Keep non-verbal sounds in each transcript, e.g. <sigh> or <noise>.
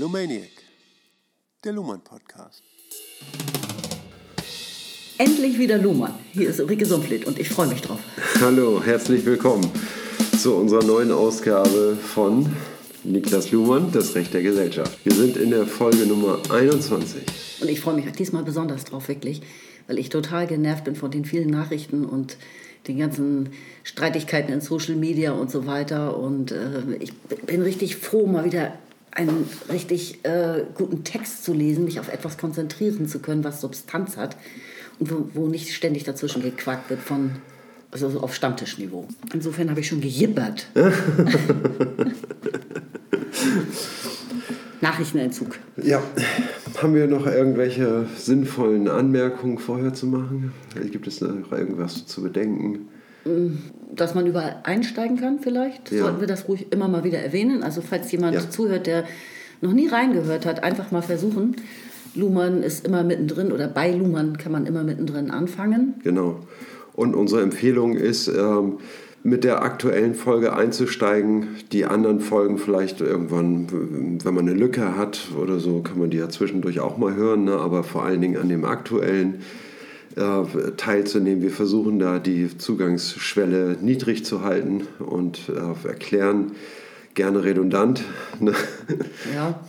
Lumaniac, der Luhmann Podcast. Endlich wieder Luhmann. Hier ist Ulrike Sumpflied und ich freue mich drauf. Hallo, herzlich willkommen zu unserer neuen Ausgabe von Niklas Luhmann, das Recht der Gesellschaft. Wir sind in der Folge Nummer 21. Und ich freue mich diesmal besonders drauf, wirklich, weil ich total genervt bin von den vielen Nachrichten und den ganzen Streitigkeiten in Social Media und so weiter. Und äh, ich bin richtig froh, mal wieder einen richtig äh, guten Text zu lesen, mich auf etwas konzentrieren zu können, was Substanz hat und wo, wo nicht ständig dazwischen gequackt wird von also so auf Stammtischniveau. Insofern habe ich schon gejippert. <laughs> Nachrichtenentzug. Ja, haben wir noch irgendwelche sinnvollen Anmerkungen vorher zu machen? Gibt es noch irgendwas zu bedenken? Dass man überall einsteigen kann vielleicht, ja. sollten wir das ruhig immer mal wieder erwähnen. Also falls jemand ja. zuhört, der noch nie reingehört hat, einfach mal versuchen. Luhmann ist immer mittendrin oder bei Luhmann kann man immer mittendrin anfangen. Genau. Und unsere Empfehlung ist, ähm, mit der aktuellen Folge einzusteigen. Die anderen Folgen vielleicht irgendwann, wenn man eine Lücke hat oder so, kann man die ja zwischendurch auch mal hören. Ne? Aber vor allen Dingen an dem aktuellen äh, teilzunehmen. Wir versuchen da die Zugangsschwelle niedrig zu halten und äh, erklären gerne redundant. Ne? Ja.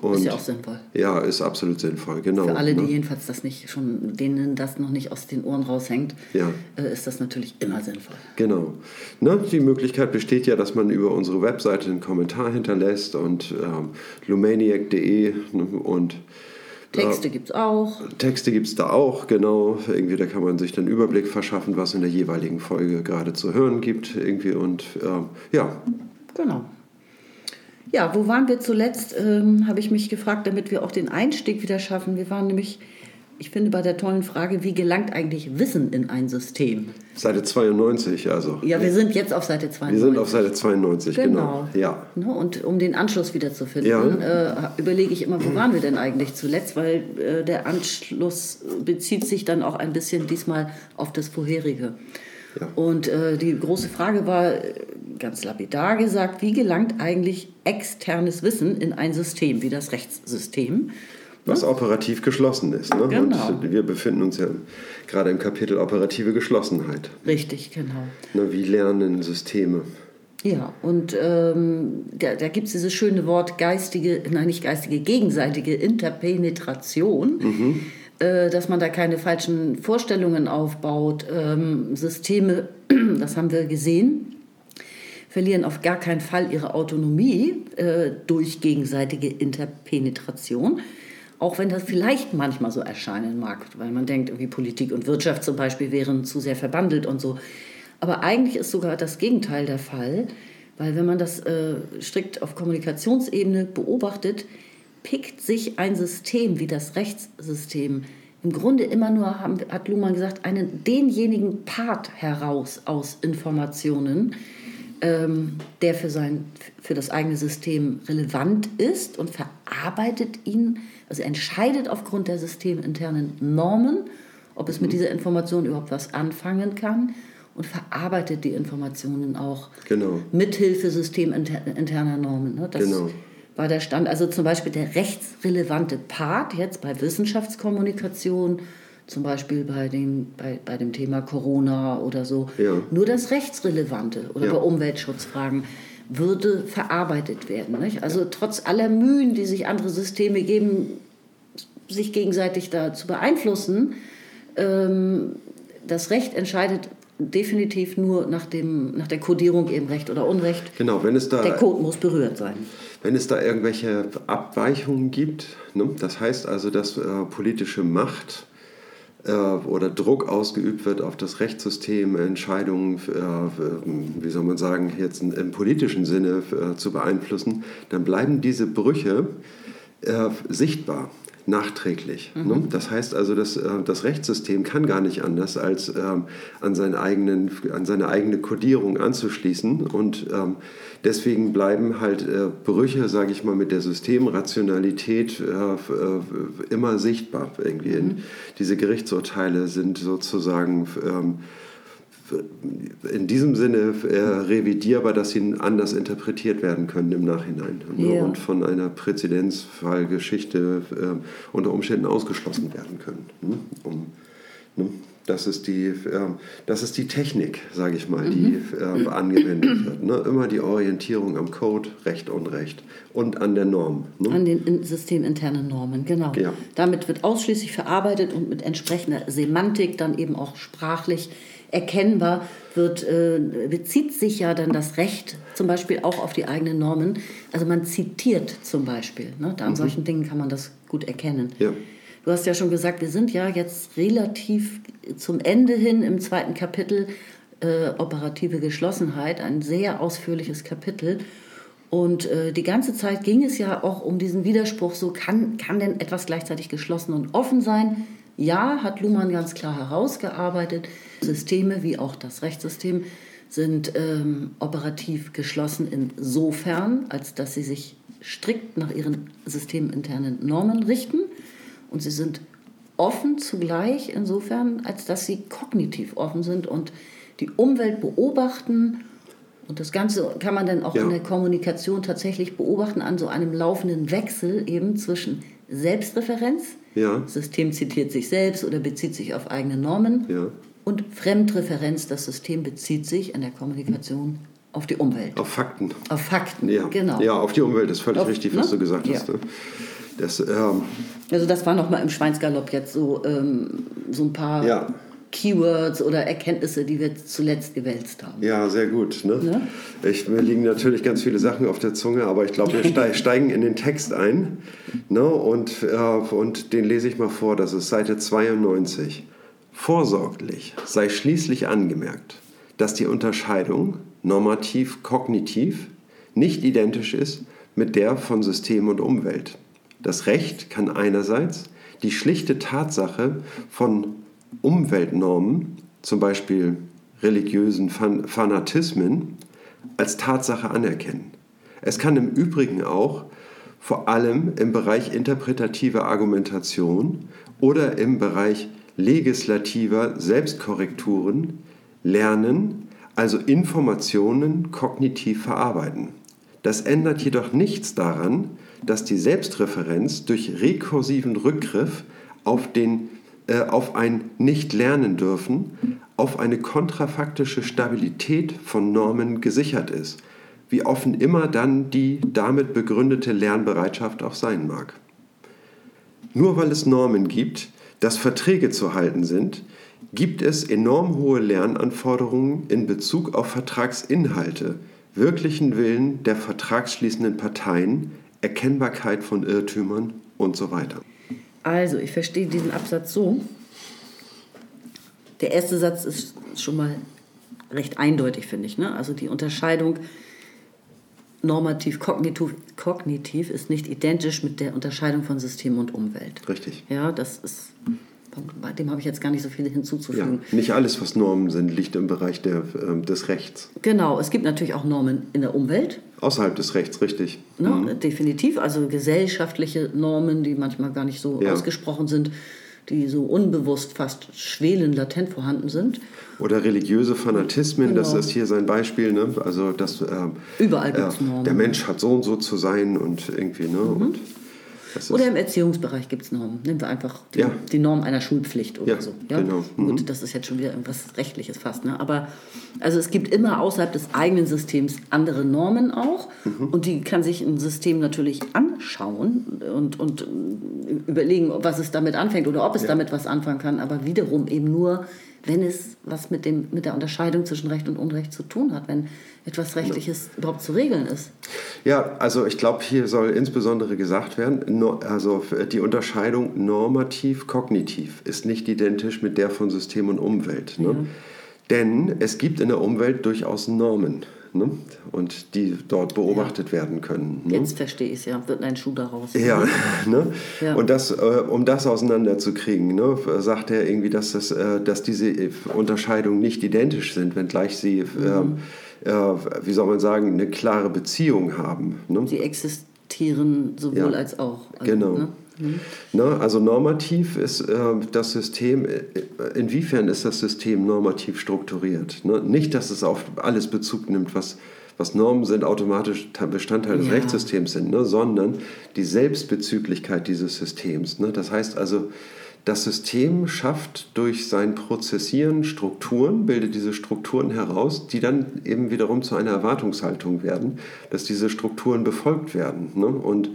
Und ist ja auch sinnvoll. Ja, ist absolut sinnvoll, genau. Für alle, die ne? jedenfalls das nicht schon, denen das noch nicht aus den Ohren raushängt, ja. äh, ist das natürlich immer sinnvoll. Genau. Ne? Die Möglichkeit besteht ja, dass man über unsere Webseite einen Kommentar hinterlässt und ähm, lumaniac.de ne? und Texte gibt es auch. Texte gibt es da auch, genau. Irgendwie, da kann man sich dann Überblick verschaffen, was in der jeweiligen Folge gerade zu hören gibt. Irgendwie und äh, ja. Genau. Ja, wo waren wir zuletzt, ähm, habe ich mich gefragt, damit wir auch den Einstieg wieder schaffen. Wir waren nämlich, ich finde, bei der tollen Frage, wie gelangt eigentlich Wissen in ein System? Seite 92, also. Ja, wir sind jetzt auf Seite 92. Wir sind auf Seite 92, genau. genau. Ja. Ne, und um den Anschluss wieder zu finden, ja. äh, überlege ich immer, wo waren wir denn eigentlich zuletzt? Weil äh, der Anschluss bezieht sich dann auch ein bisschen diesmal auf das vorherige. Ja. Und äh, die große Frage war, ganz lapidar gesagt, wie gelangt eigentlich externes Wissen in ein System wie das Rechtssystem? Was ja? operativ geschlossen ist. Ne? Genau. Und wir befinden uns ja gerade im Kapitel operative Geschlossenheit. Richtig, genau. Na, wie lernen Systeme? Ja, und ähm, da, da gibt es dieses schöne Wort geistige, nein, nicht geistige, gegenseitige Interpenetration. Mhm äh, dass man da keine falschen Vorstellungen aufbaut. Ähm, Systeme, <clears throat> das haben wir gesehen, verlieren auf gar keinen Fall ihre Autonomie äh, durch gegenseitige Interpenetration. Auch wenn das vielleicht manchmal so erscheinen mag, weil man denkt, irgendwie Politik und Wirtschaft zum Beispiel wären zu sehr verbandelt und so. Aber eigentlich ist sogar das Gegenteil der Fall, weil wenn man das äh, strikt auf Kommunikationsebene beobachtet, pickt sich ein System wie das Rechtssystem im Grunde immer nur, hat Luhmann gesagt, einen, denjenigen Part heraus aus Informationen, ähm, der für, sein, für das eigene System relevant ist und verarbeitet ihn, also entscheidet aufgrund der systeminternen Normen, ob es mit dieser Information überhaupt was anfangen kann und verarbeitet die Informationen auch genau. mithilfe systeminterner Normen. Ne? Das, genau war der Stand, also zum Beispiel der rechtsrelevante Part jetzt bei Wissenschaftskommunikation, zum Beispiel bei, den, bei, bei dem Thema Corona oder so, ja. nur das Rechtsrelevante oder ja. bei Umweltschutzfragen würde verarbeitet werden. Nicht? Also trotz aller Mühen, die sich andere Systeme geben, sich gegenseitig da zu beeinflussen, ähm, das Recht entscheidet definitiv nur nach, dem, nach der Kodierung eben Recht oder Unrecht. Genau, wenn es da... Der Code muss berührt sein wenn es da irgendwelche Abweichungen gibt, ne, das heißt also, dass äh, politische Macht äh, oder Druck ausgeübt wird auf das Rechtssystem, Entscheidungen, äh, wie soll man sagen, jetzt im politischen Sinne äh, zu beeinflussen, dann bleiben diese Brüche äh, sichtbar nachträglich. Ne? Mhm. Das heißt also, dass, äh, das Rechtssystem kann gar nicht anders, als ähm, an, seinen eigenen, an seine eigene Kodierung anzuschließen. Und ähm, deswegen bleiben halt äh, Brüche, sage ich mal, mit der Systemrationalität äh, immer sichtbar. Irgendwie. Mhm. Diese Gerichtsurteile sind sozusagen ähm, in diesem Sinne äh, revidierbar, dass sie anders interpretiert werden können im Nachhinein ne? Ja. und von einer Präzedenzfallgeschichte äh, unter Umständen ausgeschlossen werden können. Ne? Um, ne? Das ist die, äh, das ist die Technik, sage ich mal, die äh, angewendet wird. Ne? Immer die Orientierung am Code, Recht, Unrecht und an der Norm. Ne? An den in- systeminternen Normen, genau. Ja. Damit wird ausschließlich verarbeitet und mit entsprechender Semantik dann eben auch sprachlich erkennbar wird, äh, bezieht sich ja dann das Recht zum Beispiel auch auf die eigenen Normen. Also man zitiert zum Beispiel. Ne? Da an solchen Dingen kann man das gut erkennen. Ja. Du hast ja schon gesagt, wir sind ja jetzt relativ zum Ende hin im zweiten Kapitel äh, operative Geschlossenheit, ein sehr ausführliches Kapitel. Und äh, die ganze Zeit ging es ja auch um diesen Widerspruch, so kann, kann denn etwas gleichzeitig geschlossen und offen sein? Ja, hat Luhmann ganz klar herausgearbeitet. Systeme wie auch das Rechtssystem sind ähm, operativ geschlossen insofern, als dass sie sich strikt nach ihren systeminternen Normen richten. Und sie sind offen zugleich insofern, als dass sie kognitiv offen sind und die Umwelt beobachten. Und das Ganze kann man dann auch Ja. in der Kommunikation tatsächlich beobachten an so einem laufenden Wechsel eben zwischen Selbstreferenz, Ja. das System zitiert sich selbst oder bezieht sich auf eigene Normen, Ja. Und Fremdreferenz, das System bezieht sich in der Kommunikation auf die Umwelt, Auf Fakten. auf Fakten. Ja. Genau. ja, auf die Umwelt ist völlig Auf- richtig, was ne? du gesagt hast. Ne? Das, ähm, Also das war nochmal im Schweinsgalopp jetzt so, ähm, so ein paar Ja. Keywords oder Erkenntnisse, die wir zuletzt gewälzt haben. Ja, sehr gut. Ne? Ne? Ich, mir liegen natürlich ganz viele Sachen auf der Zunge, aber ich glaube, wir <laughs> ste- steigen in den Text ein. Ne? Und, äh, und den lese ich mal vor. Das ist Seite 92. Vorsorglich sei schließlich angemerkt, dass die Unterscheidung normativ-kognitiv nicht identisch ist mit der von System und Umwelt. Das Recht kann einerseits die schlichte Tatsache von Umweltnormen, zum Beispiel religiösen Fan Fanatismen, als Tatsache anerkennen. Es kann im Übrigen auch vor allem im Bereich interpretativer Argumentation oder im Bereich legislativer Selbstkorrekturen lernen, also Informationen kognitiv verarbeiten. Das ändert jedoch nichts daran, dass die Selbstreferenz durch rekursiven Rückgriff auf, den, äh, auf ein Nicht-Lernen dürfen, auf eine kontrafaktische Stabilität von Normen gesichert ist, wie offen immer dann die damit begründete Lernbereitschaft auch sein mag. Nur weil es Normen gibt, dass Verträge zu halten sind, gibt es enorm hohe Lernanforderungen in Bezug auf Vertragsinhalte, wirklichen Willen der vertragsschließenden Parteien, Erkennbarkeit von Irrtümern und so weiter. Also, ich verstehe diesen Absatz so. Der erste Satz ist schon mal recht eindeutig, finde ich. Ne? Also die Unterscheidung normativ-kognitiv kognitiv ist nicht identisch mit der Unterscheidung von System und Umwelt. Richtig. Ja, das ist, bei dem habe ich jetzt gar nicht so viel Ja, hinzuzufügen. nicht alles, was Normen sind, liegt im Bereich der, ähm, des Rechts. Genau, es gibt natürlich auch Normen in der Umwelt, Außerhalb des Rechts, richtig. Ne? Definitiv, also gesellschaftliche Normen, die manchmal gar nicht so Ja. ausgesprochen sind, die so unbewusst fast schwelend latent vorhanden sind. Oder religiöse Fanatismen, das Genau. ist hier sein Beispiel. Ne? Also, dass, ähm, Überall gibt's Normen. Mhm. Der Mensch hat so und so zu sein und irgendwie. Ne? Und das ist, Oder im Erziehungsbereich gibt es Normen. Nehmen wir einfach die, Ja. die Norm einer Schulpflicht oder Ja, so. genau. Mhm. Gut, das ist jetzt schon wieder irgendwas Rechtliches fast. Ne? Aber also es gibt immer außerhalb des eigenen Systems andere Normen auch. Mhm. Und die kann sich ein System natürlich anschauen und, und äh, überlegen, was es damit anfängt oder ob es damit was anfangen kann. Aber wiederum eben nur, wenn es was mit, dem, mit der Unterscheidung zwischen Recht und Unrecht zu tun hat. Wenn etwas Rechtliches überhaupt zu regeln ist. Ja, also ich glaube, hier soll insbesondere gesagt werden, also die Unterscheidung normativ-kognitiv ist nicht identisch mit der von System und Umwelt. Ne? Denn es gibt in der Umwelt durchaus Normen ne? und die dort beobachtet werden können. Ne? Jetzt verstehe ich es ja. Wird ein Schuh daraus. Ja, <laughs> ne? Ja. und das, äh, um das auseinanderzukriegen, ne, sagt er irgendwie, dass, das, äh, dass diese äh, Unterscheidungen nicht identisch sind, wenngleich sie, Mhm. äh, äh, wie soll man sagen, eine klare Beziehung haben. Ne? Sie existieren sowohl Ja. als auch. Also, Genau. Ne? Mhm. Na, also normativ ist äh, das System, äh, inwiefern ist das System normativ strukturiert? Ne? Nicht, dass es auf alles Bezug nimmt, was, was Normen sind, automatisch Bestandteil des ja. Rechtssystems sind, ne? sondern die Selbstbezüglichkeit dieses Systems. Ne? Das heißt also, das System schafft durch sein Prozessieren Strukturen, bildet diese Strukturen heraus, die dann eben wiederum zu einer Erwartungshaltung werden, dass diese Strukturen befolgt werden. Ne? Und,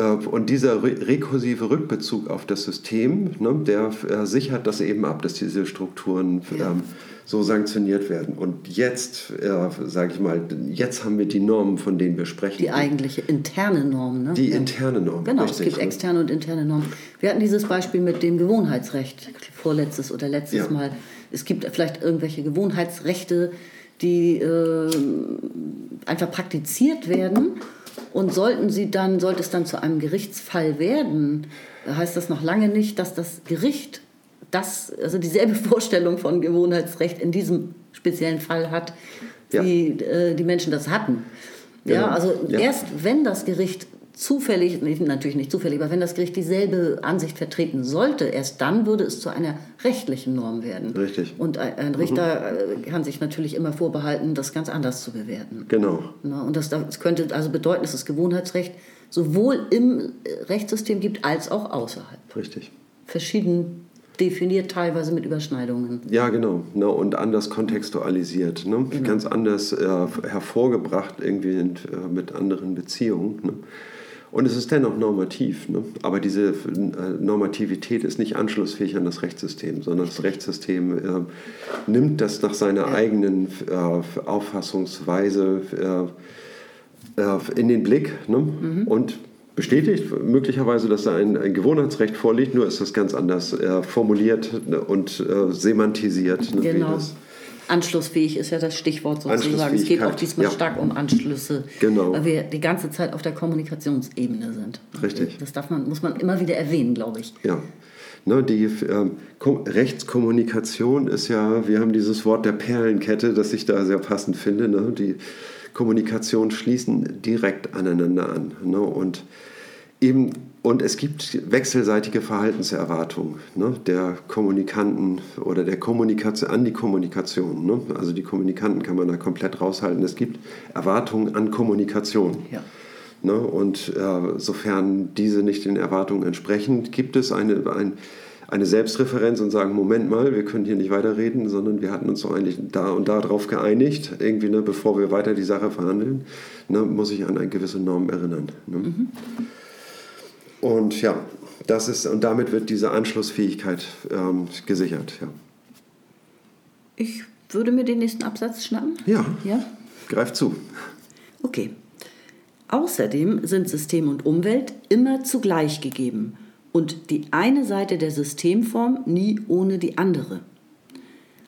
und dieser rekursive Rückbezug auf das System, ne, der äh, sichert das eben ab, dass diese Strukturen ja. ähm, so sanktioniert werden. Und jetzt, äh, sage ich mal, jetzt haben wir die Normen, von denen wir sprechen. Die eigentliche interne Norm. Ne? Die ja. interne Norm. Genau, richtig. es gibt externe und interne Normen. Wir hatten dieses Beispiel mit dem Gewohnheitsrecht vorletztes oder letztes ja. Mal. Es gibt vielleicht irgendwelche Gewohnheitsrechte, die äh, einfach praktiziert werden. Und sollten sie dann, sollte es dann zu einem Gerichtsfall werden, heißt das noch lange nicht, dass das Gericht das, also dieselbe <laughs> Vorstellung von Gewohnheitsrecht in diesem speziellen Fall hat, wie ja. äh, die Menschen das hatten. Genau. Ja, also ja. erst wenn das Gericht zufällig, natürlich nicht zufällig, aber wenn das Gericht dieselbe Ansicht vertreten sollte, erst dann würde es zu einer rechtlichen Norm werden. Richtig. Und ein Richter mhm. kann sich natürlich immer vorbehalten, das ganz anders zu bewerten. Genau. Und das, das könnte also bedeuten, dass es Gewohnheitsrecht sowohl im Rechtssystem gibt als auch außerhalb. Richtig. Verschieden definiert, teilweise mit Überschneidungen. Ja, genau. Ne, und anders kontextualisiert. Ne? Genau. Ganz anders äh, hervorgebracht, irgendwie in, äh, mit anderen Beziehungen. Ne? Und es ist dennoch normativ. Ne? Aber diese äh, Normativität ist nicht anschlussfähig an das Rechtssystem, sondern das Rechtssystem äh, nimmt das nach seiner ja. eigenen äh, Auffassungsweise äh, in den Blick ne? Mhm. und bestätigt möglicherweise, dass da ein, ein Gewohnheitsrecht vorliegt, nur ist das ganz anders äh, formuliert und äh, semantisiert. Ne, genau. Anschlussfähig ist ja das Stichwort sozusagen. Es geht auch diesmal ja. stark um Anschlüsse, genau. weil wir die ganze Zeit auf der Kommunikationsebene sind. Richtig. Das darf man, muss man immer wieder erwähnen, glaube ich. Ja. Ne, die äh, Rechtskommunikation ist ja, wir haben dieses Wort der Perlenkette, das ich da sehr passend finde. Ne? Die Kommunikation schließen direkt aneinander an. Ne? Und, eben, und es gibt wechselseitige Verhaltenserwartungen ne? der Kommunikanten oder der Kommunikation an die Kommunikation. Ne? Also die Kommunikanten kann man da komplett raushalten. Es gibt Erwartungen an Kommunikation. Ja. Ne? Und äh, sofern diese nicht den Erwartungen entsprechen, gibt es eine, ein, eine Selbstreferenz und sagen, Moment mal, wir können hier nicht weiterreden, sondern wir hatten uns doch eigentlich da und da drauf geeinigt, irgendwie, ne, bevor wir weiter die Sache verhandeln, ne, muss ich an eine gewisse Norm erinnern. Ne? Mhm. Und ja, das ist, und damit wird diese Anschlussfähigkeit ähm, gesichert. Ja. Ich würde mir den nächsten Absatz schnappen. Ja. ja. Greif zu. Okay. Außerdem sind System und Umwelt immer zugleich gegeben und die eine Seite der Systemform nie ohne die andere.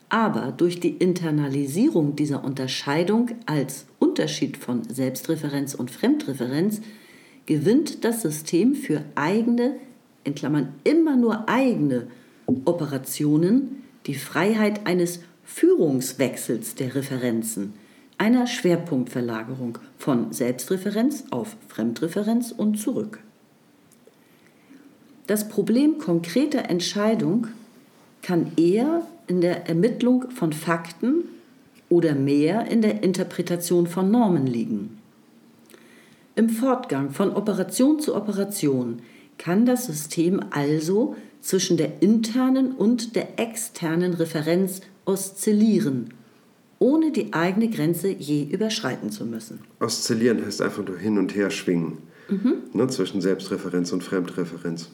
Aber durch die Internalisierung dieser Unterscheidung als Unterschied von Selbstreferenz und Fremdreferenz gewinnt das System für eigene, in Klammern immer nur eigene Operationen die Freiheit eines Führungswechsels der Referenzen, einer Schwerpunktverlagerung von Selbstreferenz auf Fremdreferenz und zurück. Das Problem konkreter Entscheidung kann eher in der Ermittlung von Fakten oder mehr in der Interpretation von Normen liegen. Im Fortgang von Operation zu Operation kann das System also zwischen der internen und der externen Referenz oszillieren, ohne die eigene Grenze je überschreiten zu müssen. Oszillieren heißt einfach nur hin und her schwingen mhm. ne, zwischen Selbstreferenz und Fremdreferenz.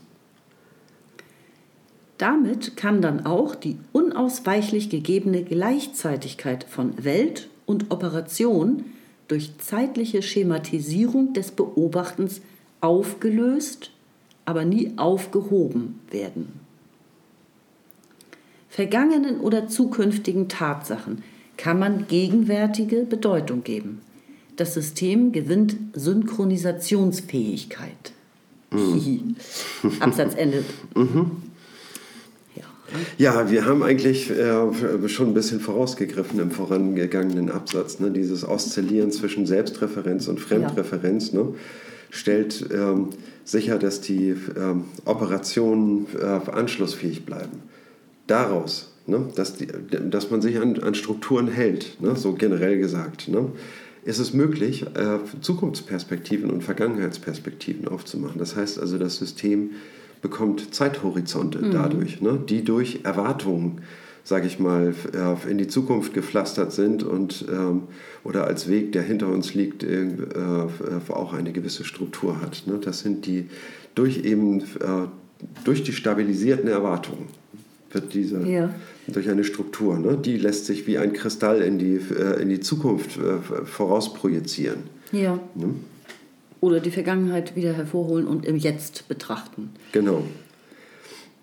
Damit kann dann auch die unausweichlich gegebene Gleichzeitigkeit von Welt und Operation durch zeitliche Schematisierung des Beobachtens aufgelöst, aber nie aufgehoben werden. Vergangenen oder zukünftigen Tatsachen kann man gegenwärtige Bedeutung geben. Das System gewinnt Synchronisationsfähigkeit. Mhm. <laughs> Absatzende. Mhm. Ja, wir haben eigentlich äh, schon ein bisschen vorausgegriffen im vorangegangenen Absatz. Ne? Dieses Oszillieren zwischen Selbstreferenz und Fremdreferenz. Ja. Ne? stellt ähm, sicher, dass die ähm, Operationen äh, anschlussfähig bleiben. Daraus, ne, dass, die, dass man sich an, an Strukturen hält, ne, so generell gesagt, ne, ist es möglich, äh, Zukunftsperspektiven und Vergangenheitsperspektiven aufzumachen. Das heißt also, das System bekommt Zeithorizonte mhm. dadurch, ne, die durch Erwartungen sage ich mal, in die Zukunft gepflastert sind und ähm, oder als Weg, der hinter uns liegt, äh, auch eine gewisse Struktur hat. Ne? Das sind die durch eben äh, durch die stabilisierten Erwartungen wird diese ja. durch eine Struktur, ne? die lässt sich wie ein Kristall in die, äh, in die Zukunft vorausprojizieren. Ja. Ne? Oder die Vergangenheit wieder hervorholen und im Jetzt betrachten. Genau.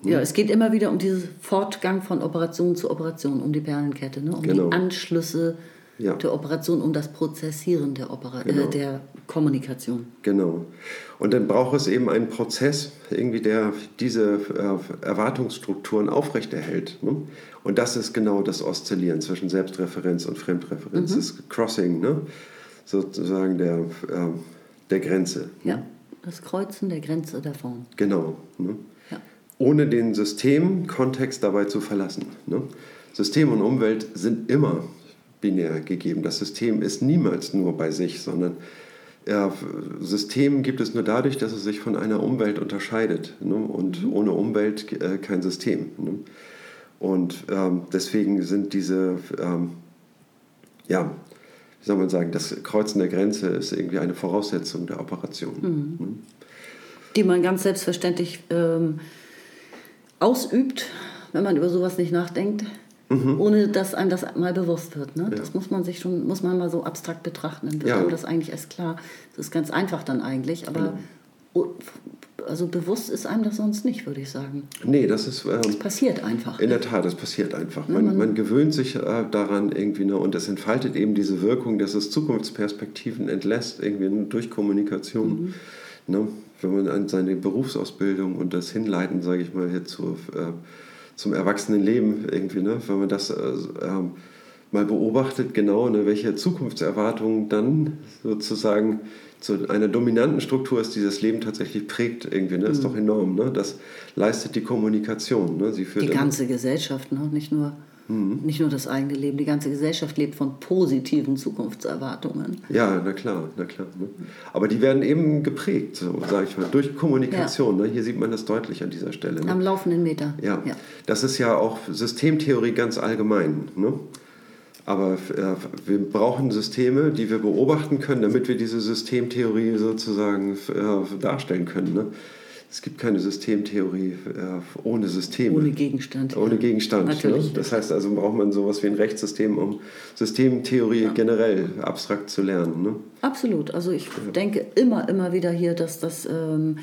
Ja, es geht immer wieder um diesen Fortgang von Operation zu Operation, um die Perlenkette, ne? um genau. die Anschlüsse ja. der Operation, um das Prozessieren der, Opera äh, genau. äh, der Kommunikation. Genau. Und dann braucht es eben einen Prozess, irgendwie der diese äh, Erwartungsstrukturen aufrechterhält. Ne? Und das ist genau das Oszillieren zwischen Selbstreferenz und Fremdreferenz, mhm. das Crossing, ne? sozusagen der, äh, der Grenze. Ne? Ja, das Kreuzen der Grenze der Form. Genau. Ne? ohne den Systemkontext dabei zu verlassen. Ne? System und Umwelt sind immer binär gegeben. Das System ist niemals nur bei sich, sondern ja, System gibt es nur dadurch, dass es sich von einer Umwelt unterscheidet. Ne? Und mhm. ohne Umwelt äh, kein System. Ne? Und ähm, deswegen sind diese, ähm, ja, soll man sagen, das Kreuzen der Grenze ist irgendwie eine Voraussetzung der Operation. Mhm. Ne? Die man ganz selbstverständlich ähm, ausübt, wenn man über sowas nicht nachdenkt, mhm. ohne dass einem das mal bewusst wird. Ne? Ja. Das muss man sich schon, muss man mal so abstrakt betrachten. Dann wird ja. einem das eigentlich erst klar. Das ist ganz einfach dann eigentlich, aber genau. Also bewusst ist einem das sonst nicht, würde ich sagen. Nee, das ist. Ähm, das passiert einfach. In der Tat, das passiert einfach. Ne, man, man, man, gewöhnt sich äh, daran irgendwie ne, und es entfaltet eben diese Wirkung, dass es Zukunftsperspektiven entlässt, irgendwie durch Kommunikation. Mhm. Ne? wenn man an seine Berufsausbildung und das Hinleiten, sage ich mal, hier zu, äh, zum Erwachsenenleben irgendwie, ne, wenn man das äh, äh, mal beobachtet, genau, ne, welche Zukunftserwartungen dann sozusagen zu einer dominanten Struktur ist, die das Leben tatsächlich prägt, irgendwie, ne, ist mhm. doch enorm. Ne? Das leistet die Kommunikation. Ne? Sie führt die ganze Gesellschaft, ne? nicht nur Mhm. Nicht nur das eigene Leben, die ganze Gesellschaft lebt von positiven Zukunftserwartungen. Ja, na klar, na klar. Ne? Aber die werden eben geprägt, so, sage ich mal, durch Kommunikation. Ja. Ne? Hier sieht man das deutlich an dieser Stelle. Ne? Am laufenden Meter. Ja. ja. das ist ja auch Systemtheorie ganz allgemein. Ne? Aber äh, wir brauchen Systeme, die wir beobachten können, damit wir diese Systemtheorie sozusagen äh, darstellen können. Ne? es gibt keine Systemtheorie äh, ohne System. Ohne Gegenstand. Ohne. Gegenstand. Ne? Das heißt also, braucht man sowas wie ein Rechtssystem, um Systemtheorie ja. generell abstrakt zu lernen. Ne? Absolut. Also ich denke immer, immer wieder hier, dass das... Ähm,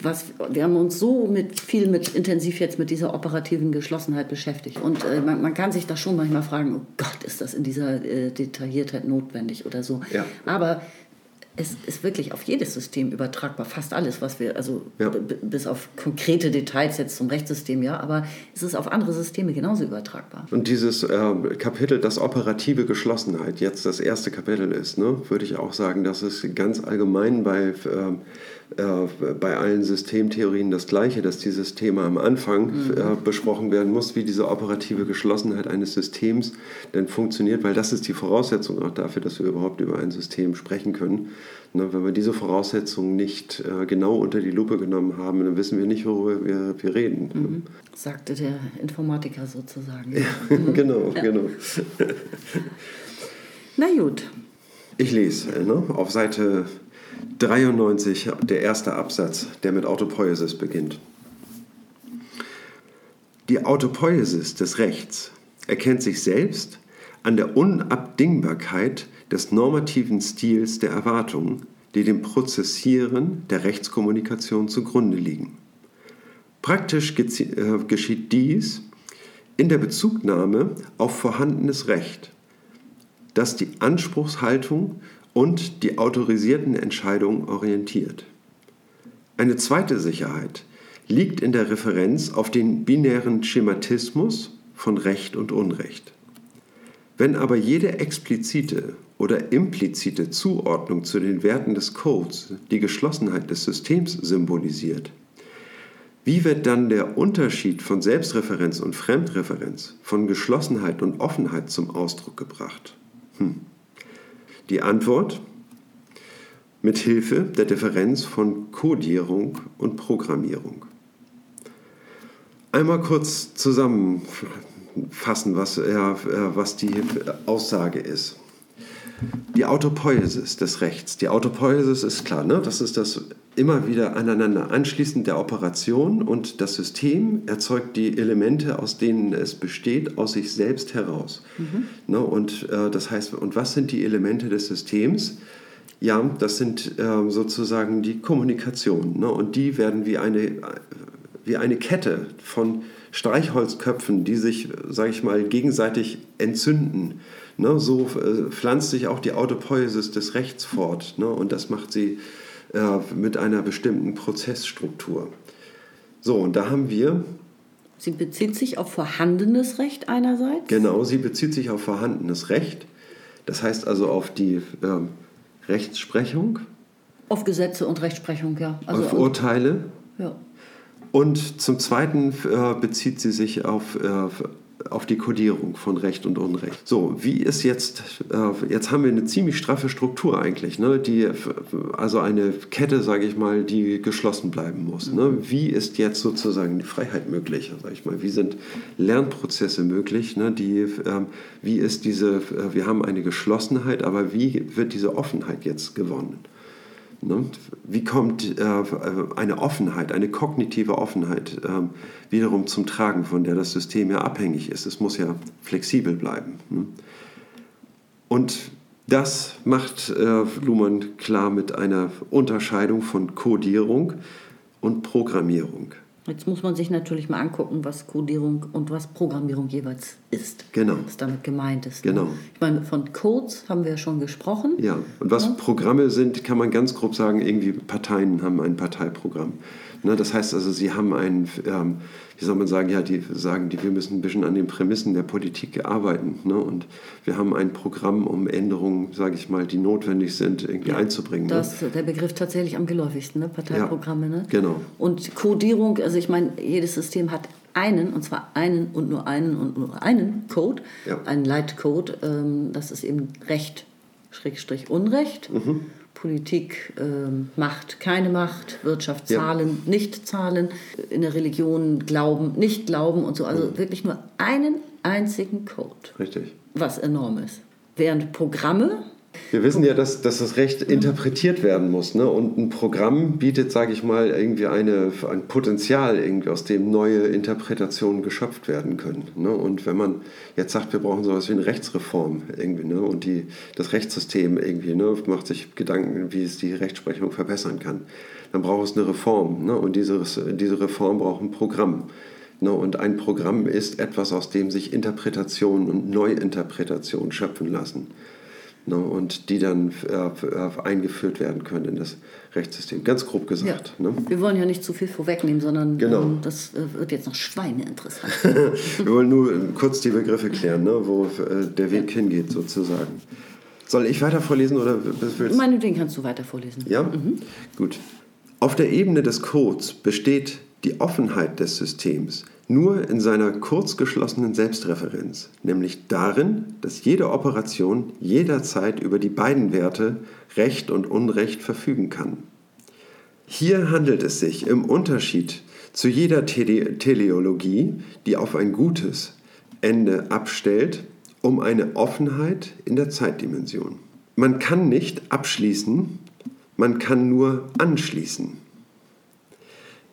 was, wir haben uns so mit, viel mit, intensiv jetzt mit dieser operativen Geschlossenheit beschäftigt. Und äh, man, man, kann sich da schon manchmal fragen, oh Gott, ist das in dieser äh, Detailliertheit notwendig oder so. Ja. Aber es ist wirklich auf jedes System übertragbar, fast alles, was wir, also ja. bis auf konkrete Details jetzt zum Rechtssystem, ja, aber es ist auf andere Systeme genauso übertragbar. Und dieses äh, Kapitel, das operative Geschlossenheit, jetzt das erste Kapitel ist, ne, würde ich auch sagen, dass es ganz allgemein bei äh, bei allen Systemtheorien das Gleiche, dass dieses Thema am Anfang mhm. äh, besprochen werden muss, wie diese operative Geschlossenheit eines Systems denn funktioniert, weil das ist die Voraussetzung auch dafür, dass wir überhaupt über ein System sprechen können. Ne, wenn wir diese Voraussetzungen nicht äh, genau unter die Lupe genommen haben, dann wissen wir nicht, worüber wir, wir reden. Mhm. Sagte der Informatiker sozusagen. Ja, mhm. <laughs> genau, ja. genau. Na gut. Ich lese ne, auf Seite 93, der erste Absatz, der mit Autopoiesis beginnt. Die Autopoiesis des Rechts erkennt sich selbst an der Unabdingbarkeit des normativen Stils der Erwartungen, die dem Prozessieren der Rechtskommunikation zugrunde liegen. Praktisch äh, geschieht dies in der Bezugnahme auf vorhandenes Recht, das die Anspruchshaltung und die autorisierten Entscheidungen orientiert. Eine zweite Sicherheit liegt in der Referenz auf den binären Schematismus von Recht und Unrecht. Wenn aber jede explizite oder implizite Zuordnung zu den Werten des Codes die Geschlossenheit des Systems symbolisiert, wie wird dann der Unterschied von Selbstreferenz und Fremdreferenz, von Geschlossenheit und Offenheit zum Ausdruck gebracht? Hm. Die Antwort? Mit Hilfe der Differenz von Codierung und Programmierung. Einmal kurz zusammenfassen, was, äh, was die Aussage ist. Die Autopoiesis des Rechts. Die Autopoiesis ist klar, ne? das ist das immer wieder aneinander anschließen der Operation und das System erzeugt die Elemente, aus denen es besteht, aus sich selbst heraus. Mhm. Ne? Und äh, das heißt, und was sind die Elemente des Systems? Ja, das sind äh, sozusagen die Kommunikation. Ne? Und die werden wie eine, wie eine Kette von Streichholzköpfen, die sich, sage ich mal, gegenseitig entzünden. Ne? So äh, pflanzt sich auch die Autopoiesis des Rechts fort. Ne? Und das macht sie äh, mit einer bestimmten Prozessstruktur. So, und da haben wir. Sie bezieht sich auf vorhandenes Recht einerseits? Genau, sie bezieht sich auf vorhandenes Recht. Das heißt also auf die äh, Rechtsprechung. Auf Gesetze und Rechtsprechung, ja. Also auf Urteile. Ja. Und zum Zweiten äh, bezieht sie sich auf äh, auf die Kodierung von Recht und Unrecht. So, wie ist jetzt, äh, jetzt haben wir eine ziemlich straffe Struktur eigentlich, ne? die, also eine Kette, sage ich mal, die geschlossen bleiben muss. Ne? Wie ist jetzt sozusagen die Freiheit möglich, sage ich mal, wie sind Lernprozesse möglich, ne? die, ähm, wie ist diese, äh, wir haben eine Geschlossenheit, aber wie wird diese Offenheit jetzt gewonnen? Ne? Wie kommt äh, eine Offenheit, eine kognitive Offenheit ähm, wiederum zum Tragen, von der das System ja abhängig ist? Es muss ja flexibel bleiben. Ne? Und das macht äh, Luhmann klar mit einer Unterscheidung von Codierung und Programmierung. Jetzt muss man sich natürlich mal angucken, was Codierung und was Programmierung jeweils ist. Genau. Was damit gemeint ist. Ne? Genau. Ich meine, von Codes haben wir ja schon gesprochen. Ja, und was ja. Programme sind, kann man ganz grob sagen, irgendwie Parteien haben ein Parteiprogramm. Ne, das heißt also, sie haben ein, ähm, wie soll man sagen, ja, die sagen, die, wir müssen ein bisschen an den Prämissen der Politik arbeiten. Ne? Und wir haben ein Programm, um Änderungen, sage ich mal, die notwendig sind, irgendwie ja, einzubringen. Ne? Das ist der Begriff tatsächlich am geläufigsten, ne? Parteiprogramme. Ja, ne? Genau. Und Codierung, also ich meine, jedes System hat einen, und zwar einen und nur einen und nur einen Code, ja. einen Leitcode. Ähm, das ist eben Recht, Schrägstrich Unrecht. Mhm. Politik ähm, Macht, keine Macht, Wirtschaft zahlen, ja. nicht zahlen, in der Religion glauben, nicht glauben und so. Also mhm. wirklich nur einen einzigen Code. Richtig. Was enorm ist. Während Programme wir wissen ja, dass, dass das Recht interpretiert werden muss. Ne? Und ein Programm bietet, sage ich mal, irgendwie eine, ein Potenzial, irgendwie, aus dem neue Interpretationen geschöpft werden können. Ne? Und wenn man jetzt sagt, wir brauchen sowas wie eine Rechtsreform irgendwie, ne? und die, das Rechtssystem irgendwie ne? macht sich Gedanken, wie es die Rechtsprechung verbessern kann, dann braucht es eine Reform. Ne? Und diese, diese Reform braucht ein Programm. Ne? Und ein Programm ist etwas, aus dem sich Interpretationen und Neuinterpretationen schöpfen lassen ne, und die dann äh, eingeführt werden können in das Rechtssystem. Ganz grob gesagt. Ja. Ne? Wir wollen ja nicht zu viel vorwegnehmen, sondern genau. ähm, das äh, wird jetzt noch Schweine interessant. <laughs> Wir wollen nur kurz die Begriffe klären, ne, wo äh, der Weg ja. hingeht sozusagen. Soll ich weiter vorlesen oder willst Meinetwegen kannst du weiter vorlesen. Ja? Mhm. Gut. Auf der Ebene des Codes besteht die Offenheit des Systems nur in seiner kurz geschlossenen Selbstreferenz, nämlich darin, dass jede Operation jederzeit über die beiden Werte Recht und Unrecht verfügen kann. Hier handelt es sich im Unterschied zu jeder Tele Teleologie, die auf ein gutes Ende abstellt, um eine Offenheit in der Zeitdimension. Man kann nicht abschließen, man kann nur anschließen.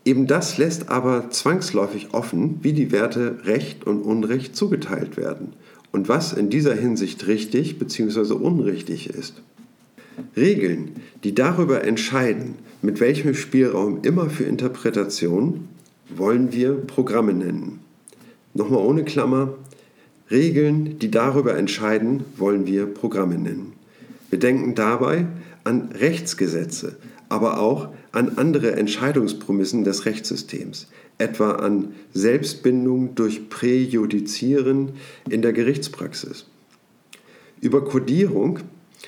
Eben das lässt aber zwangsläufig offen, wie die Werte Recht und Unrecht zugeteilt werden und was in dieser Hinsicht richtig bzw. unrichtig ist. Regeln, die darüber entscheiden, mit welchem Spielraum immer für Interpretation, wollen wir Programme nennen. Nochmal ohne Klammer, Regeln, die darüber entscheiden, wollen wir Programme nennen. Wir denken dabei an Rechtsgesetze, aber auch an andere Entscheidungsprämissen des Rechtssystems, etwa an Selbstbindung durch Präjudizieren in der Gerichtspraxis. Über Kodierung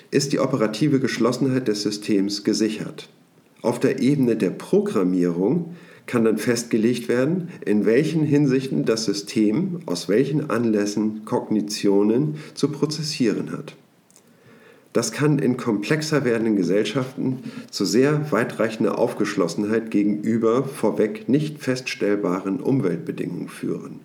ist die operative Geschlossenheit des Systems gesichert. Auf der Ebene der Programmierung kann dann festgelegt werden, in welchen Hinsichten das System aus welchen Anlässen Kognitionen zu prozessieren hat. Das kann in komplexer werdenden Gesellschaften zu sehr weitreichender Aufgeschlossenheit gegenüber vorweg nicht feststellbaren Umweltbedingungen führen.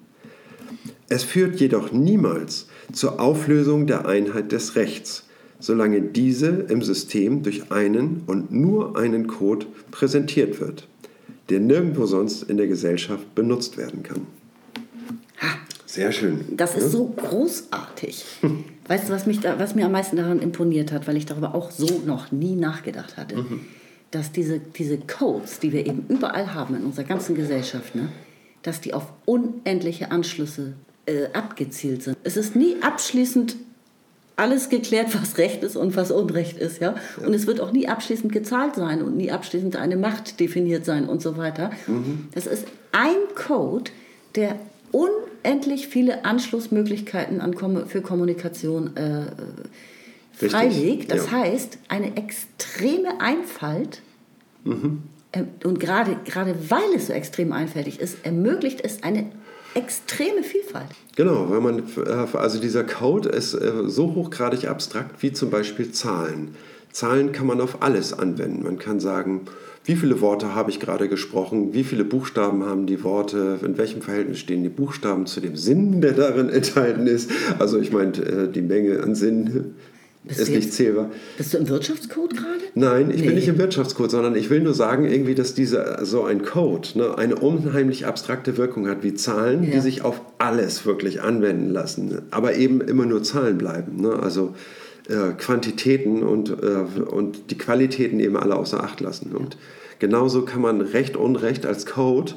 Es führt jedoch niemals zur Auflösung der Einheit des Rechts, solange diese im System durch einen und nur einen Code präsentiert wird, der nirgendwo sonst in der Gesellschaft benutzt werden kann. Sehr schön. Das ist so großartig. <laughs> Weißt du, was, mich da, was mir am meisten daran imponiert hat, weil ich darüber auch so noch nie nachgedacht hatte, mhm. dass diese, diese Codes, die wir eben überall haben in unserer ganzen Gesellschaft, ne, dass die auf unendliche Anschlüsse äh, abgezielt sind. Es ist nie abschließend alles geklärt, was Recht ist und was Unrecht ist. Ja? ja? Und es wird auch nie abschließend gezahlt sein und nie abschließend eine Macht definiert sein und so weiter. Mhm. Das ist ein Code, der unendlich viele Anschlussmöglichkeiten an, für Kommunikation äh, freilegt. Das ja. heißt, eine extreme Einfalt. Mhm. Äh, und gerade, gerade weil es so extrem einfältig ist, ermöglicht es eine extreme Vielfalt. Genau, weil man, äh, also dieser Code ist äh, so hochgradig abstrakt wie zum Beispiel Zahlen. Zahlen kann man auf alles anwenden. Man kann sagen, wie viele Worte habe ich gerade gesprochen, wie viele Buchstaben haben die Worte, in welchem Verhältnis stehen die Buchstaben zu dem Sinn, der darin enthalten ist. Also ich meine, äh, die Menge an Sinn bist ist nicht zählbar. Bist du im Wirtschaftscode gerade? Nein, ich nee. bin nicht im Wirtschaftscode, sondern ich will nur sagen, irgendwie, dass dieser so ein Code ne, eine unheimlich abstrakte Wirkung hat, wie Zahlen, ja. die sich auf alles wirklich anwenden lassen, aber eben immer nur Zahlen bleiben. Ne? Also äh, Quantitäten und, äh, und die Qualitäten eben alle außer Acht lassen. Und genauso kann man Recht, Unrecht als Code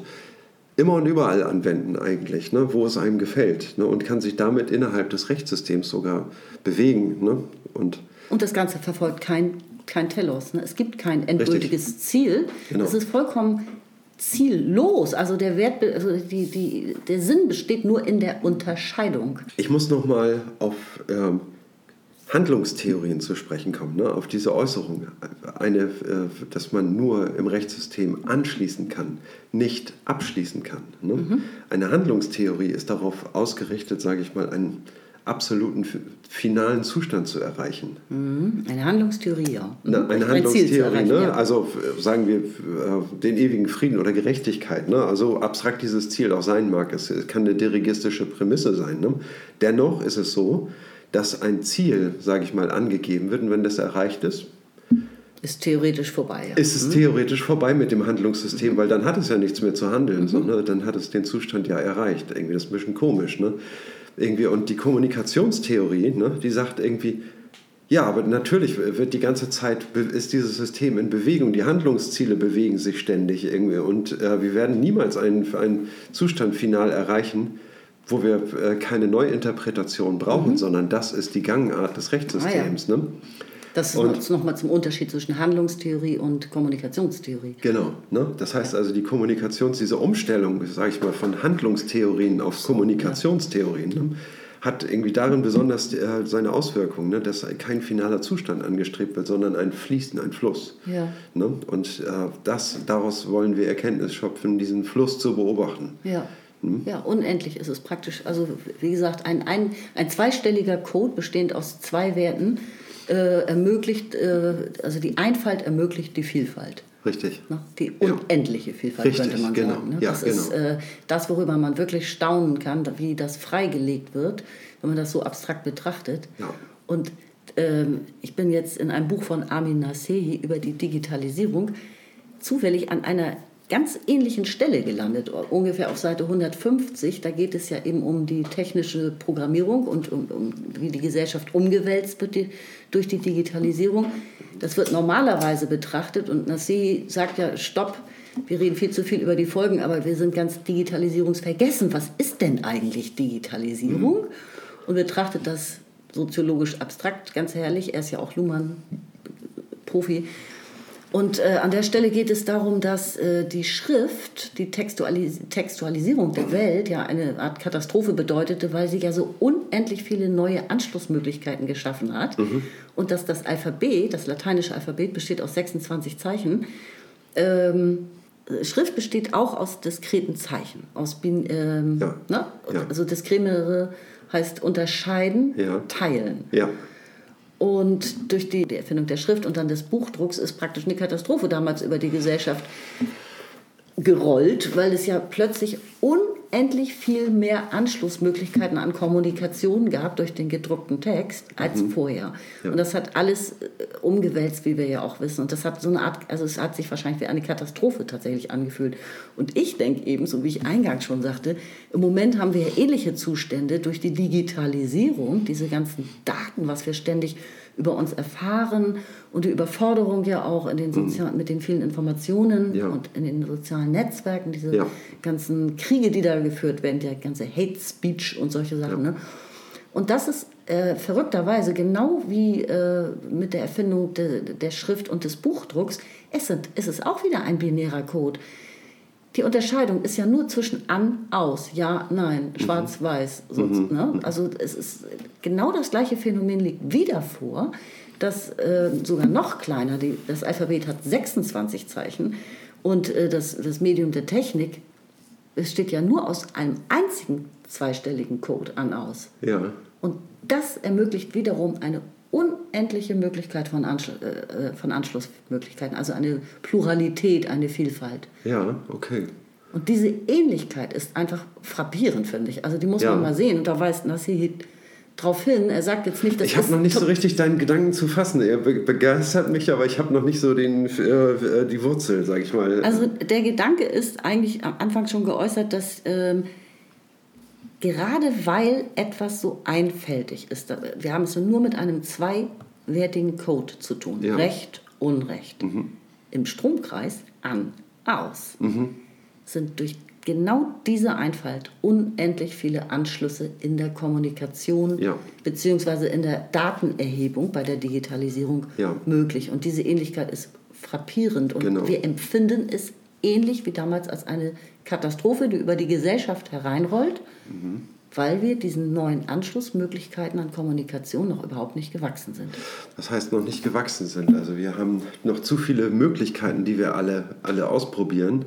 immer und überall anwenden eigentlich, ne, wo es einem gefällt ne, und kann sich damit innerhalb des Rechtssystems sogar bewegen. Ne, und, und das Ganze verfolgt kein, kein Telos. Ne? Es gibt kein endgültiges Richtig. Ziel. Genau. Es ist vollkommen ziellos. Also der Wert, also die, die, der Sinn besteht nur in der Unterscheidung. Ich muss noch mal auf ähm, Handlungstheorien zu sprechen kommen, ne? auf diese Äußerung, eine, äh, dass man nur im Rechtssystem anschließen kann, nicht abschließen kann. Ne? Mhm. Eine Handlungstheorie ist darauf ausgerichtet, sage ich mal, einen absoluten finalen Zustand zu erreichen. Mhm. Eine Handlungstheorie, ja. Mhm. Na, eine Handlungstheorie, ne? Ja. also sagen wir äh, den ewigen Frieden oder Gerechtigkeit. Ne? Also abstrakt dieses Ziel auch sein mag, es kann eine dirigistische Prämisse sein. Ne? Dennoch ist es so, dass ein Ziel, sage ich mal, angegeben wird und wenn das erreicht ist, ist theoretisch vorbei. Ja. Ist es mhm. theoretisch vorbei mit dem Handlungssystem, mhm. weil dann hat es ja nichts mehr zu handeln, mhm. sondern dann hat es den Zustand ja erreicht. Irgendwie das ist ein bisschen komisch. Ne? Irgendwie, und die Kommunikationstheorie, ne, die sagt irgendwie, ja, aber natürlich wird die ganze Zeit, ist dieses System in Bewegung, die Handlungsziele bewegen sich ständig irgendwie und äh, wir werden niemals einen, einen Zustand final erreichen, wo wir äh, keine Neuinterpretation brauchen, mhm. sondern das ist die Gangart des Rechtssystems. Ah, ja. ne? Das ist nochmal zum Unterschied zwischen Handlungstheorie und Kommunikationstheorie. Genau. Ne? Das heißt also, die Kommunikations-, diese Umstellung, sage ich mal, von Handlungstheorien auf Kommunikationstheorien, ne? hat irgendwie darin besonders äh, seine Auswirkungen, ne? dass kein finaler Zustand angestrebt wird, sondern ein Fließen, ein Fluss. Ja. Ne? Und äh, das, daraus wollen wir Erkenntnis schöpfen, diesen Fluss zu beobachten. Ja. Hm? Ja, unendlich ist es praktisch. Also wie gesagt, ein, ein, ein zweistelliger Code bestehend aus zwei Werten äh, ermöglicht, äh, also die Einfalt ermöglicht die Vielfalt. Richtig. Ne? Die unendliche ja. Vielfalt Richtig, könnte man genau. sagen. Ne? Ja, das genau. ist äh, das, worüber man wirklich staunen kann, wie das freigelegt wird, wenn man das so abstrakt betrachtet. Ja. Und ähm, ich bin jetzt in einem Buch von Armin Nasehi über die Digitalisierung zufällig an einer ganz ähnlichen Stelle gelandet, ungefähr auf Seite 150. Da geht es ja eben um die technische Programmierung und um, um wie die Gesellschaft umgewälzt wird die, durch die Digitalisierung. Das wird normalerweise betrachtet und Nassi sagt ja, stopp, wir reden viel zu viel über die Folgen, aber wir sind ganz digitalisierungsvergessen. Was ist denn eigentlich Digitalisierung? Und betrachtet das soziologisch abstrakt, ganz herrlich. Er ist ja auch Luhmann-Profi. Und äh, an der Stelle geht es darum, dass äh, die Schrift, die Textualis Textualisierung der Welt ja eine Art Katastrophe bedeutete, weil sie ja so unendlich viele neue Anschlussmöglichkeiten geschaffen hat. Mhm. Und dass das Alphabet, das lateinische Alphabet, besteht aus 26 Zeichen. Ähm, Schrift besteht auch aus diskreten Zeichen. Aus, ähm, ja. ne? ja. Also diskremere heißt unterscheiden, ja. teilen. Ja. Und durch die, Erfindung der Schrift und dann des Buchdrucks ist praktisch eine Katastrophe damals über die Gesellschaft gerollt, weil es ja plötzlich unendlich viel mehr Anschlussmöglichkeiten an Kommunikation gab durch den gedruckten Text als mhm. vorher. Ja. Und das hat alles äh, umgewälzt, wie wir ja auch wissen. Und das hat so eine Art, also es hat sich wahrscheinlich wie eine Katastrophe tatsächlich angefühlt. Und ich denke eben, so wie ich eingangs schon sagte, im Moment haben wir ähnliche Zustände durch die Digitalisierung, diese ganzen Daten, was wir ständig über uns erfahren und die Überforderung ja auch in den mhm. Sozial mit den vielen Informationen ja. und in den sozialen Netzwerken, diese ja. ganzen Kriege, die da geführt werden, der ganze Hate Speech und solche Sachen. Ja. Ne? Und das ist äh, verrückterweise genau wie äh, mit der Erfindung de, der Schrift und des Buchdrucks, es, sind, es ist auch wieder ein binärer Code. Die Unterscheidung ist ja nur zwischen an, aus, ja, nein, mhm. schwarz, mhm. weiß. So, mhm. ne? Also es ist genau das gleiche Phänomen liegt wieder vor, dass äh, sogar noch kleiner, die, das Alphabet hat 26 Zeichen und äh, das, das Medium der Technik besteht ja nur aus einem einzigen zweistelligen Code an, aus. Ja. Und das ermöglicht wiederum eine unendliche Möglichkeit von, Anschl äh, äh, von Anschlussmöglichkeiten, also eine Pluralität, eine Vielfalt. Ja, okay. Und diese Ähnlichkeit ist einfach frappierend, finde ich. Also die muss ja. man mal sehen. Und da weist Nassi drauf hin. Er sagt jetzt nicht, dass ich habe noch nicht so richtig deinen Gedanken zu fassen. Er begeistert mich, aber ich habe noch nicht so den, äh, die Wurzel, sage ich mal. Also der Gedanke ist eigentlich am Anfang schon geäußert, dass ähm, gerade weil etwas so einfältig ist, wir haben es nur mit einem zweiwertigen Code zu tun, ja. Recht, Unrecht. Mhm. Im Stromkreis an, aus, mhm. sind durch genau diese Einfalt unendlich viele Anschlüsse in der Kommunikation ja. bzw. in der Datenerhebung bei der Digitalisierung ja. möglich. Und diese Ähnlichkeit ist frappierend und genau. wir empfinden es ähnlich wie damals als eine Katastrophe, die über die Gesellschaft hereinrollt, mhm. weil wir diesen neuen Anschlussmöglichkeiten an Kommunikation noch überhaupt nicht gewachsen sind. Das heißt, noch nicht gewachsen sind. Also wir haben noch zu viele Möglichkeiten, die wir alle, alle ausprobieren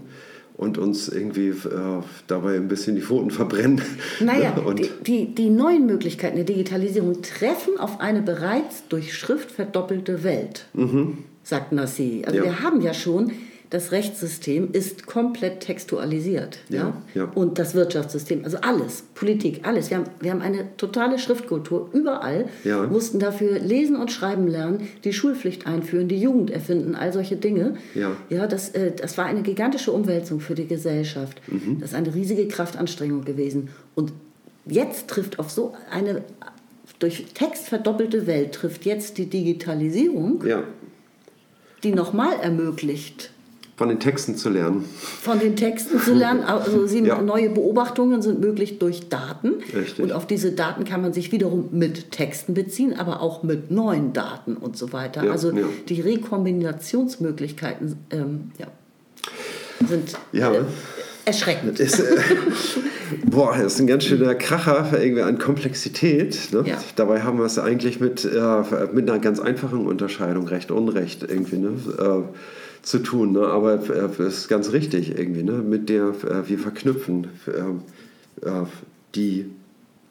und uns irgendwie äh, dabei ein bisschen die Pfoten verbrennen. Naja, <laughs> und die, die, die neuen Möglichkeiten der Digitalisierung treffen auf eine bereits durch Schrift verdoppelte Welt, mhm. sagt Nassi. Also ja. wir haben ja schon das Rechtssystem ist komplett textualisiert. Ja, ja? ja, Und das Wirtschaftssystem, also alles, Politik, alles. Wir haben, wir haben eine totale Schriftkultur überall, ja. mussten dafür lesen und schreiben lernen, die Schulpflicht einführen, die Jugend erfinden, all solche Dinge. Ja, ja das, äh, das war eine gigantische Umwälzung für die Gesellschaft. Mhm. Das ist eine riesige Kraftanstrengung gewesen. Und jetzt trifft auf so eine durch Text verdoppelte Welt, trifft jetzt die Digitalisierung, ja. die nochmal ermöglicht, von den Texten zu lernen. Von den Texten zu lernen. <laughs> Also sie, ja. neue Beobachtungen sind möglich durch Daten. Richtig. Und auf diese Daten kann man sich wiederum mit Texten beziehen, aber auch mit neuen Daten und so weiter. Ja, also ja. die Rekombinationsmöglichkeiten ähm, sind äh, erschreckend. Ist, äh, <laughs> boah, das ist ein ganz schöner Kracher irgendwie an Komplexität. Ne? Dabei haben wir es eigentlich mit, äh, mit einer ganz einfachen Unterscheidung, Recht, Unrecht irgendwie. Ne? Äh, zu tun. Ne? Aber es äh, ist ganz richtig irgendwie, ne? mit der äh, wir verknüpfen äh, die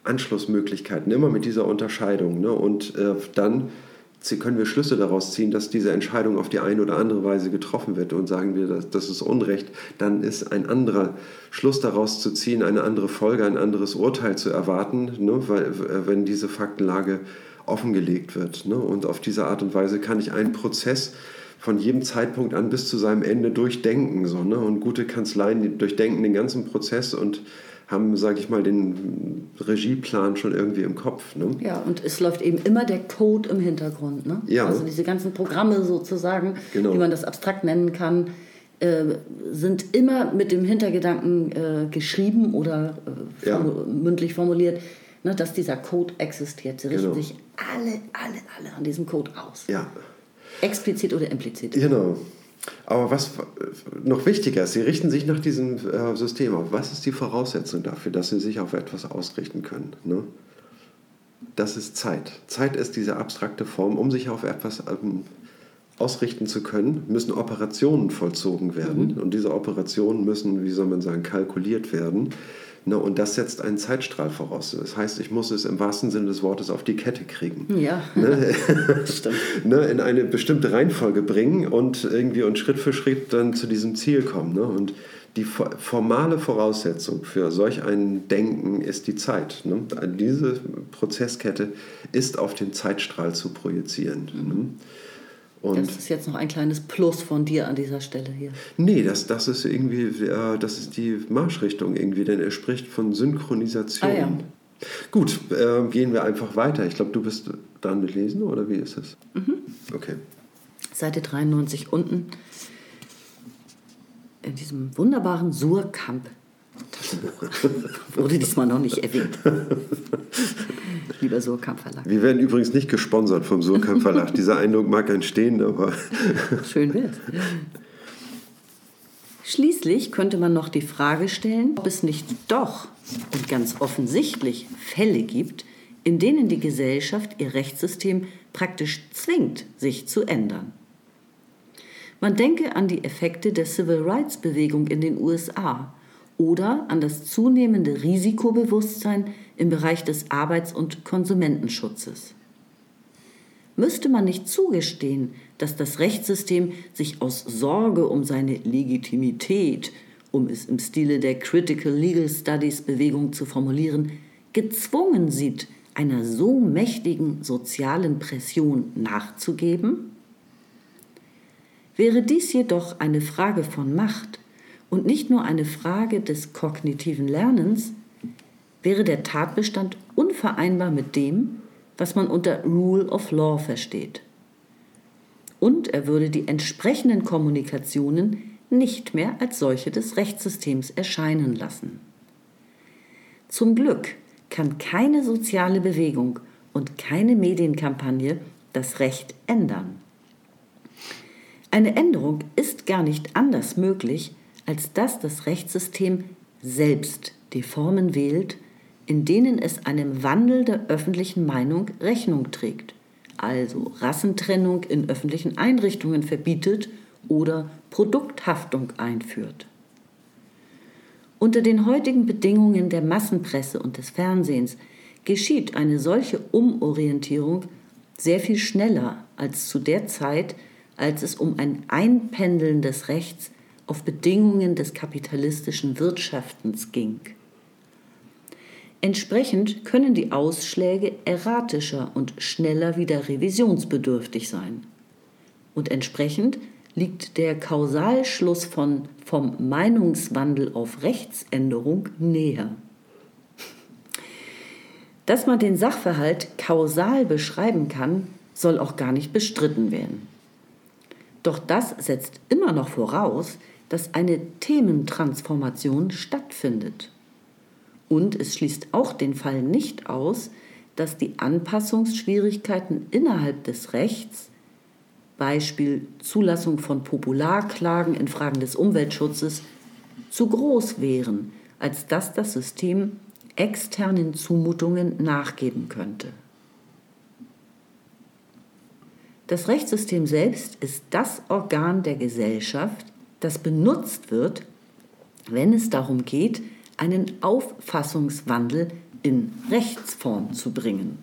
Anschlussmöglichkeiten immer mit dieser Unterscheidung. Ne? Und dann können wir Schlüsse daraus ziehen, dass diese Entscheidung auf die eine oder andere Weise getroffen wird und sagen wir, das ist Unrecht, dann ist ein anderer Schluss daraus zu ziehen, eine andere Folge, ein anderes Urteil zu erwarten, ne? weil, wenn diese Faktenlage offengelegt wird. Ne? Und auf diese Art und Weise kann ich einen Prozess von jedem Zeitpunkt an bis zu seinem Ende durchdenken. So, ne? Und gute Kanzleien durchdenken den ganzen Prozess und haben, sage ich mal, den Regieplan schon irgendwie im Kopf. Ne? Ja, und es läuft eben immer der Code im Hintergrund. Ne? Ja. Also diese ganzen Programme sozusagen, genau. wie man das abstrakt nennen kann, äh, sind immer mit dem Hintergedanken äh, geschrieben oder äh, ja. mündlich formuliert, ne, dass dieser Code existiert. Sie richten genau. sich alle, alle, alle an diesem Code aus. Ja. Explizit oder implizit? Genau. Aber was noch wichtiger ist, Sie richten sich nach diesem äh, System auf. Was ist die Voraussetzung dafür, dass Sie sich auf etwas ausrichten können? Ne? Das ist Zeit. Zeit ist diese abstrakte Form, um sich auf etwas ähm, ausrichten zu können, müssen Operationen vollzogen werden. Mhm. Und diese Operationen müssen, wie soll man sagen, kalkuliert werden. Ne, und das setzt einen Zeitstrahl voraus. Das heißt, ich muss es im wahrsten Sinne des Wortes auf die Kette kriegen. Ja, ne? <laughs> stimmt. ne, in eine bestimmte Reihenfolge bringen und irgendwie und Schritt für Schritt dann zu diesem Ziel kommen. Ne? Und die formale Voraussetzung für solch ein Denken ist die Zeit. Ne? Diese Prozesskette ist auf den Zeitstrahl zu projizieren. Mhm. Und das ist jetzt noch ein kleines Plus von dir an dieser Stelle hier. Nee, das, das ist irgendwie, äh, das ist die Marschrichtung irgendwie, denn er spricht von Synchronisation. Ah, ja. Gut, äh, gehen wir einfach weiter. Ich glaube, du bist dran mit Lesen oder wie ist es? Mhm. Okay. Seite 93 unten. In diesem wunderbaren Surkamp Taschenbuch. <laughs> Wurde diesmal noch nicht erwähnt. <laughs> Lieber Surkamp Verlag. Wir werden übrigens nicht gesponsert vom Surkamp Verlag. <laughs> Dieser Eindruck mag entstehen, aber. Schön wär's. Schließlich könnte man noch die Frage stellen, ob es nicht doch und ganz offensichtlich Fälle gibt, in denen die Gesellschaft ihr Rechtssystem praktisch zwingt, sich zu ändern. Man denke an die Effekte der Civil Rights Bewegung in den USA oder an das zunehmende Risikobewusstsein im Bereich des Arbeits- und Konsumentenschutzes. Müsste man nicht zugestehen, dass das Rechtssystem sich aus Sorge um seine Legitimität, um es im Stile der Critical Legal Studies Bewegung zu formulieren, gezwungen sieht, einer so mächtigen sozialen Pression nachzugeben? Wäre dies jedoch eine Frage von Macht, und nicht nur eine Frage des kognitiven Lernens, wäre der Tatbestand unvereinbar mit dem, was man unter Rule of Law versteht. Und er würde die entsprechenden Kommunikationen nicht mehr als solche des Rechtssystems erscheinen lassen. Zum Glück kann keine soziale Bewegung und keine Medienkampagne das Recht ändern. Eine Änderung ist gar nicht anders möglich, als dass das Rechtssystem selbst die Formen wählt, in denen es einem Wandel der öffentlichen Meinung Rechnung trägt, also Rassentrennung in öffentlichen Einrichtungen verbietet oder Produkthaftung einführt. Unter den heutigen Bedingungen der Massenpresse und des Fernsehens geschieht eine solche Umorientierung sehr viel schneller als zu der Zeit, als es um ein Einpendeln des Rechts auf Bedingungen des kapitalistischen Wirtschaftens ging. Entsprechend können die Ausschläge erratischer und schneller wieder revisionsbedürftig sein. Und entsprechend liegt der Kausalschluss von vom Meinungswandel auf Rechtsänderung näher. Dass man den Sachverhalt kausal beschreiben kann, soll auch gar nicht bestritten werden. Doch das setzt immer noch voraus, dass eine Thementransformation stattfindet. Und es schließt auch den Fall nicht aus, dass die Anpassungsschwierigkeiten innerhalb des Rechts, Beispiel Zulassung von Popularklagen in Fragen des Umweltschutzes, zu groß wären, als dass das System externen Zumutungen nachgeben könnte. Das Rechtssystem selbst ist das Organ der Gesellschaft, das benutzt wird, wenn es darum geht, einen Auffassungswandel in Rechtsform zu bringen.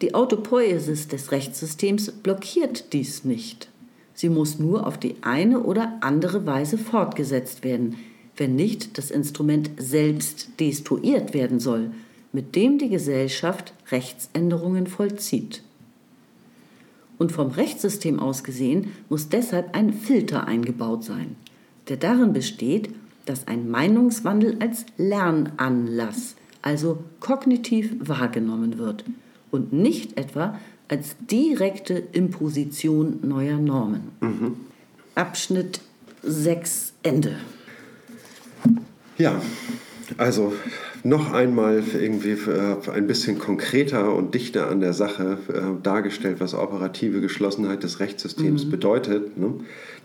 Die Autopoiesis des Rechtssystems blockiert dies nicht. Sie muss nur auf die eine oder andere Weise fortgesetzt werden, wenn nicht das Instrument selbst destruiert werden soll, mit dem die Gesellschaft Rechtsänderungen vollzieht. Und vom Rechtssystem aus gesehen muss deshalb ein Filter eingebaut sein, der darin besteht, dass ein Meinungswandel als Lernanlass, also kognitiv wahrgenommen wird und nicht etwa als direkte Imposition neuer Normen. Mhm. Abschnitt 6 Ende. Ja, also noch einmal irgendwie äh, ein bisschen konkreter und dichter an der Sache äh, dargestellt, was operative Geschlossenheit des Rechtssystems mhm. bedeutet. Ne?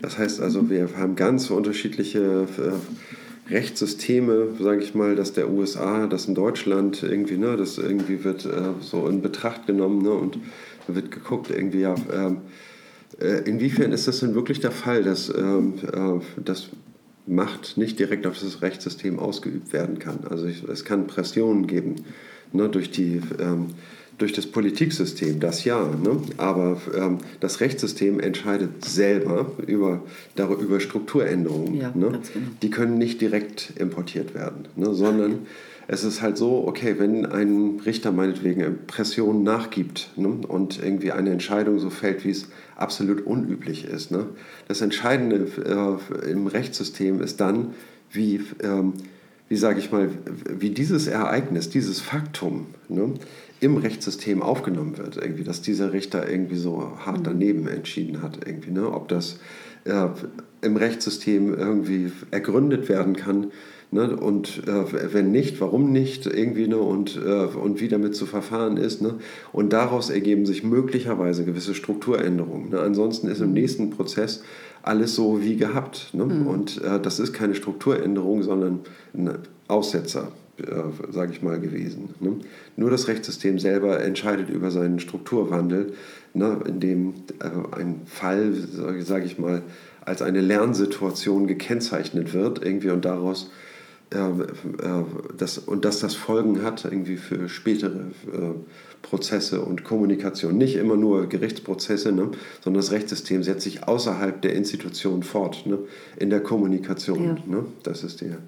Das heißt also, wir haben ganz unterschiedliche äh, Rechtssysteme, sage ich mal, das der USA, das in Deutschland irgendwie, ne, das irgendwie wird äh, so in Betracht genommen ne, und wird geguckt, irgendwie, ja, ähm, äh, inwiefern ist das denn wirklich der Fall, dass, ähm, äh, dass Macht nicht direkt auf das Rechtssystem ausgeübt werden kann. Also es kann Pressionen geben ne, durch, die, ähm, durch das Politiksystem, das ja, ne? aber ähm, das Rechtssystem entscheidet selber über, darüber, über Strukturänderungen. Ja, ne? genau. Die können nicht direkt importiert werden, ne? sondern es ist halt so, okay, wenn ein Richter meinetwegen Pressionen nachgibt ne, und irgendwie eine Entscheidung so fällt, wie es absolut unüblich ist. Ne? Das Entscheidende äh, im Rechtssystem ist dann, wie, ähm, wie sage ich mal, wie dieses Ereignis, dieses Faktum ne, im Rechtssystem aufgenommen wird. Irgendwie, dass dieser Richter irgendwie so hart mhm. daneben entschieden hat. Irgendwie, ne? Ob das äh, im Rechtssystem irgendwie ergründet werden kann Ne? Und äh, wenn nicht, warum nicht irgendwie ne? und, äh, und wie damit zu verfahren ist. Ne? Und daraus ergeben sich möglicherweise gewisse Strukturänderungen. Ne? Ansonsten ist im nächsten Prozess alles so wie gehabt. Ne? Mhm. Und äh, das ist keine Strukturänderung, sondern ein Aussetzer. Äh, sage ich mal, gewesen. Ne? Nur das Rechtssystem selber entscheidet über seinen Strukturwandel, ne? in dem äh, ein Fall, sage ich mal, als eine Lernsituation gekennzeichnet wird irgendwie und daraus das, und dass das Folgen hat irgendwie für spätere äh, Prozesse und Kommunikation. Nicht immer nur Gerichtsprozesse, ne, sondern das Rechtssystem setzt sich außerhalb der Institution fort, ne, in der Kommunikation. Ja. Ne, das ist der.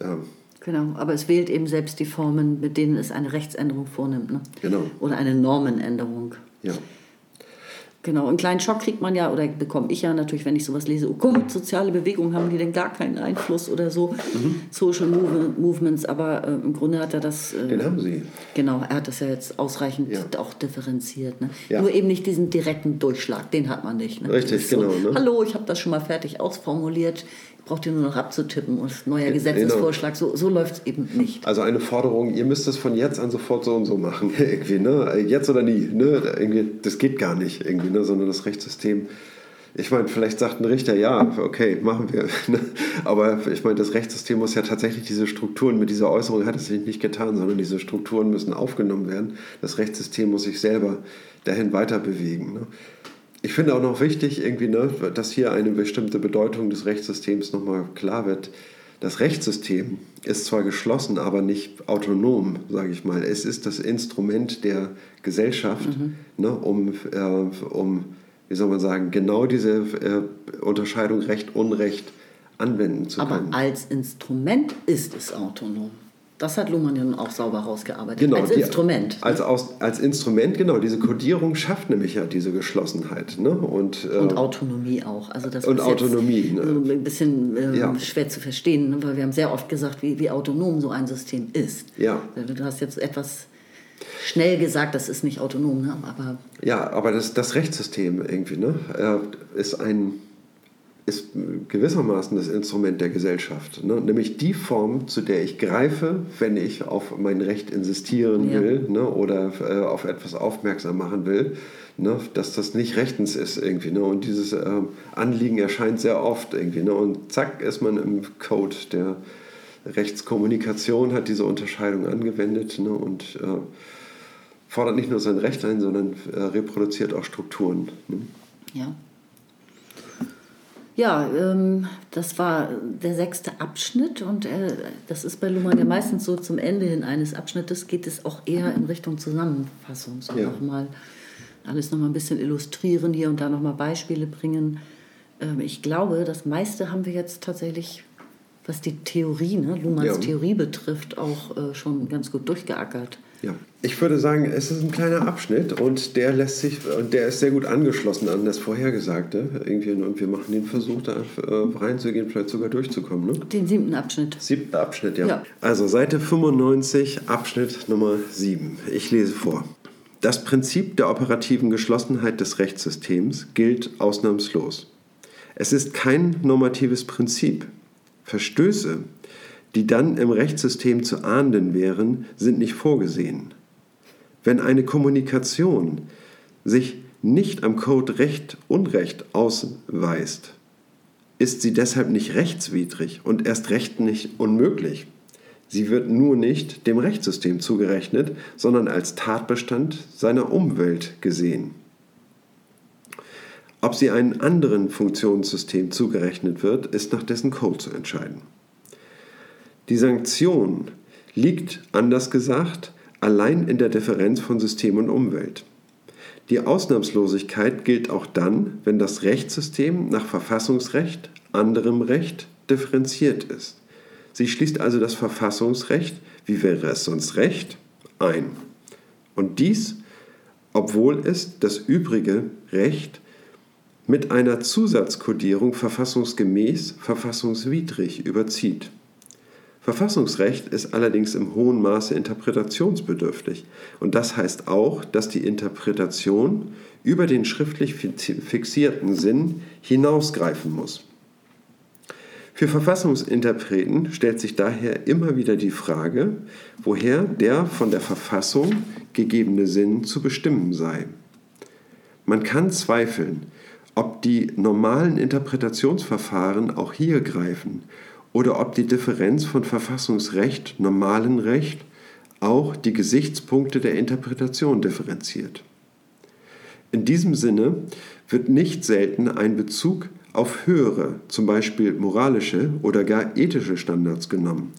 Ähm, genau, aber es wählt eben selbst die Formen, mit denen es eine Rechtsänderung vornimmt. Ne? Genau. Oder eine Normenänderung. Ja. Genau, einen kleinen Schock kriegt man ja oder bekomme ich ja natürlich, wenn ich sowas lese. Oh Gott, soziale Bewegungen haben die denn gar keinen Einfluss oder so, mhm. Social Movements, aber äh, im Grunde hat er das. Äh, Den haben sie. Genau, er hat das ja jetzt ausreichend ja. auch differenziert. Ne? Ja. Nur eben nicht diesen direkten Durchschlag, den hat man nicht. Ne? Richtig, genau. So, ne? Hallo, ich habe das schon mal fertig ausformuliert braucht ihr nur noch abzutippen und neuer Gesetzesvorschlag. Genau. So, so läuft es eben nicht. Also eine Forderung, ihr müsst es von jetzt an sofort so und so machen. <laughs> irgendwie, ne? Jetzt oder nie. Ne? Irgendwie, das geht gar nicht, irgendwie, ne? sondern das Rechtssystem. Ich meine, vielleicht sagt ein Richter, ja, okay, machen wir. <laughs> Ne? Aber ich meine, das Rechtssystem muss ja tatsächlich diese Strukturen, mit dieser Äußerung hat es sich nicht getan, sondern diese Strukturen müssen aufgenommen werden. Das Rechtssystem muss sich selber dahin weiter bewegen. Ne? Ich finde auch noch wichtig, irgendwie, ne, dass hier eine bestimmte Bedeutung des Rechtssystems nochmal klar wird. Das Rechtssystem ist zwar geschlossen, aber nicht autonom, sage ich mal. Es ist das Instrument der Gesellschaft, mhm. ne, um, äh, um, wie soll man sagen, genau diese äh, Unterscheidung Recht-Unrecht anwenden zu können. Aber als Instrument ist es autonom. Das hat Luhmann ja nun auch sauber rausgearbeitet. Genau, als die, Instrument. Als, als, als Instrument, genau. Diese Kodierung schafft nämlich ja diese Geschlossenheit. Ne? Und, äh, und Autonomie auch. Also das und Autonomie. Ne? So ein bisschen äh, ja. schwer zu verstehen, ne? weil wir haben sehr oft gesagt, wie, wie autonom so ein System ist. Ja. Du hast jetzt etwas schnell gesagt, das ist nicht autonom. Ne? Aber ja, aber das, das Rechtssystem irgendwie ne? Äh, ist ein ist gewissermaßen das Instrument der Gesellschaft. Ne? Nämlich die Form, zu der ich greife, wenn ich auf mein Recht insistieren ja. will ne? oder äh, auf etwas aufmerksam machen will, ne? dass das nicht rechtens ist irgendwie. Ne? Und dieses äh, Anliegen erscheint sehr oft irgendwie. Ne? Und zack ist man im Code der Rechtskommunikation, hat diese Unterscheidung angewendet ne? und äh, fordert nicht nur sein Recht ein, sondern äh, reproduziert auch Strukturen. Ne? Ja. Ja, ähm, das war der sechste Abschnitt und äh, das ist bei Luhmann ja meistens so zum Ende hin eines Abschnittes geht es auch eher in Richtung Zusammenfassung. So ja. nochmal alles nochmal ein bisschen illustrieren hier und da nochmal Beispiele bringen. Ähm, ich glaube, das meiste haben wir jetzt tatsächlich, was die Theorie, ne, Luhmanns ja. Theorie betrifft, auch äh, schon ganz gut durchgeackert. Ja, ich würde sagen, es ist ein kleiner Abschnitt und der lässt sich und der ist sehr gut angeschlossen an das Vorhergesagte. Irgendwie, und wir machen den Versuch, da äh, reinzugehen, vielleicht sogar durchzukommen. Ne? Den siebten Abschnitt. Siebten Abschnitt, ja. ja. Also Seite 95, Abschnitt Nummer 7. Ich lese vor. Das Prinzip der operativen Geschlossenheit des Rechtssystems gilt ausnahmslos. Es ist kein normatives Prinzip. Verstöße die dann im Rechtssystem zu ahnden wären, sind nicht vorgesehen. Wenn eine Kommunikation sich nicht am Code Recht Unrecht ausweist, ist sie deshalb nicht rechtswidrig und erst recht nicht unmöglich. Sie wird nur nicht dem Rechtssystem zugerechnet, sondern als Tatbestand seiner Umwelt gesehen. Ob sie einem anderen Funktionssystem zugerechnet wird, ist nach dessen Code zu entscheiden. Die Sanktion liegt, anders gesagt, allein in der Differenz von System und Umwelt. Die Ausnahmslosigkeit gilt auch dann, wenn das Rechtssystem nach Verfassungsrecht, anderem Recht, differenziert ist. Sie schließt also das Verfassungsrecht, wie wäre es sonst Recht, ein. Und dies, obwohl es das übrige Recht mit einer Zusatzkodierung verfassungsgemäß, verfassungswidrig überzieht. Verfassungsrecht ist allerdings im hohen Maße interpretationsbedürftig und das heißt auch, dass die Interpretation über den schriftlich fixierten Sinn hinausgreifen muss. Für Verfassungsinterpreten stellt sich daher immer wieder die Frage, woher der von der Verfassung gegebene Sinn zu bestimmen sei. Man kann zweifeln, ob die normalen Interpretationsverfahren auch hier greifen oder ob die Differenz von Verfassungsrecht, normalen Recht auch die Gesichtspunkte der Interpretation differenziert. In diesem Sinne wird nicht selten ein Bezug auf höhere, zum Beispiel moralische oder gar ethische Standards genommen,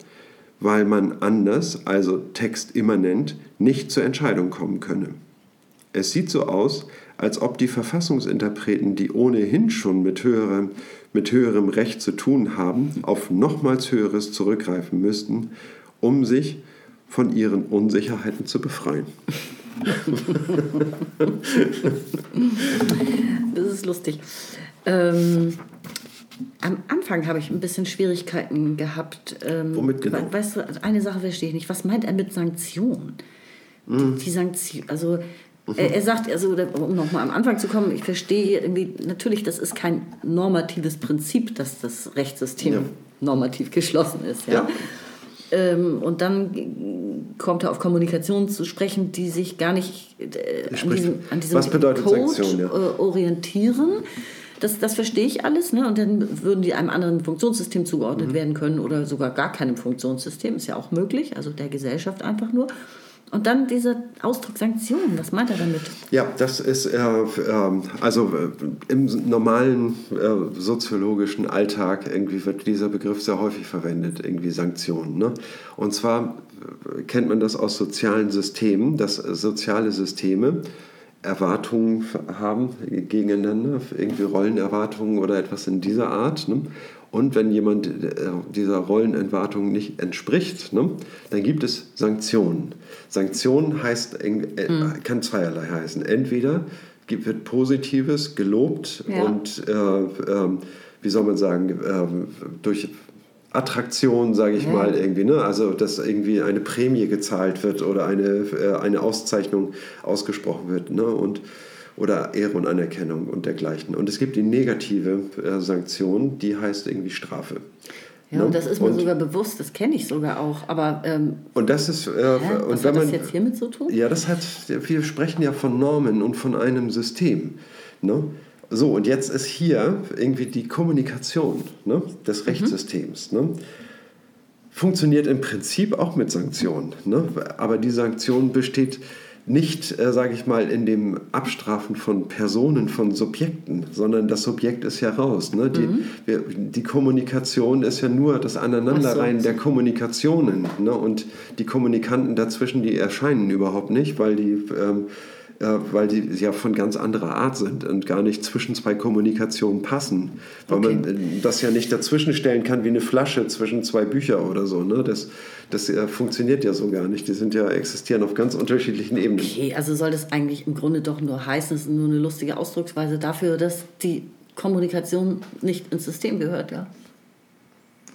weil man anders, also textimmanent, nicht zur Entscheidung kommen könne. Es sieht so aus, als ob die Verfassungsinterpreten, die ohnehin schon mit höherem, mit höherem Recht zu tun haben, auf nochmals höheres zurückgreifen müssten, um sich von ihren Unsicherheiten zu befreien. <laughs> das ist lustig. Ähm, am Anfang habe ich ein bisschen Schwierigkeiten gehabt. Ähm, Womit genau? Weißt du, eine Sache verstehe ich nicht. Was meint er mit Sanktion? Mhm. Die, die Sanktion, also er, er sagt, also, um nochmal am Anfang zu kommen, ich verstehe irgendwie, natürlich, das ist kein normatives Prinzip, dass das Rechtssystem ja. normativ geschlossen ist. Ja. ja. Ähm, und dann kommt er auf Kommunikation zu sprechen, die sich gar nicht äh, an diesem, an diesem Code Sanktion, ja. äh, orientieren. Das, das verstehe ich alles. Ne? Und dann würden die einem anderen Funktionssystem zugeordnet mhm. werden können oder sogar gar keinem Funktionssystem. Ist ja auch möglich, also der Gesellschaft einfach nur. Und dann dieser Ausdruck Sanktionen, was meint er damit? Ja, das ist äh, äh, also äh, im normalen äh, soziologischen Alltag irgendwie wird dieser Begriff sehr häufig verwendet, irgendwie Sanktionen. Ne? Und zwar äh, kennt man das aus sozialen Systemen, dass soziale Systeme Erwartungen haben gegeneinander, irgendwie Rollenerwartungen oder etwas in dieser Art. Ne? Und wenn jemand äh, dieser Rollenerwartung nicht entspricht, ne, dann gibt es Sanktionen. Sanktionen heißt, äh, mhm. kann zweierlei heißen. Entweder wird Positives gelobt ja. und, äh, äh, wie soll man sagen, äh, durch Attraktion, sage ich ja. mal, irgendwie, ne? also dass irgendwie eine Prämie gezahlt wird oder eine, äh, eine Auszeichnung ausgesprochen wird. Ne? Und oder Ehre und Anerkennung und dergleichen. Und es gibt die negative äh, Sanktion, die heißt irgendwie Strafe. Ja, und ne? das ist mir und, sogar bewusst, das kenne ich sogar auch. Aber ähm, und das ist äh, hä? und Was wenn hat das jetzt hiermit zu tun? Ja, das hat. Wir sprechen ja von Normen und von einem System. Ne? So und jetzt ist hier irgendwie die Kommunikation ne, des mhm. Rechtssystems. Mhm. Ne? Funktioniert im Prinzip auch mit Sanktionen. Ne? Aber die Sanktion besteht nicht, äh, sage ich mal, in dem Abstrafen von Personen, von Subjekten, sondern das Subjekt ist ja raus. Ne? Die, mhm. wir, die Kommunikation ist ja nur das Aneinanderreihen so. der Kommunikationen. Ne? Und die Kommunikanten dazwischen, die erscheinen überhaupt nicht, weil die... Ähm, äh, weil die ja von ganz anderer Art sind und gar nicht zwischen zwei Kommunikationen passen. Weil okay. man äh, das ja nicht dazwischen stellen kann wie eine Flasche zwischen zwei Büchern oder so. Ne? Das, das äh, funktioniert ja so gar nicht. Die sind ja existieren auf ganz unterschiedlichen Ebenen. Okay, also soll das eigentlich im Grunde doch nur heißen, es ist nur eine lustige Ausdrucksweise dafür, dass die Kommunikation nicht ins System gehört, ja?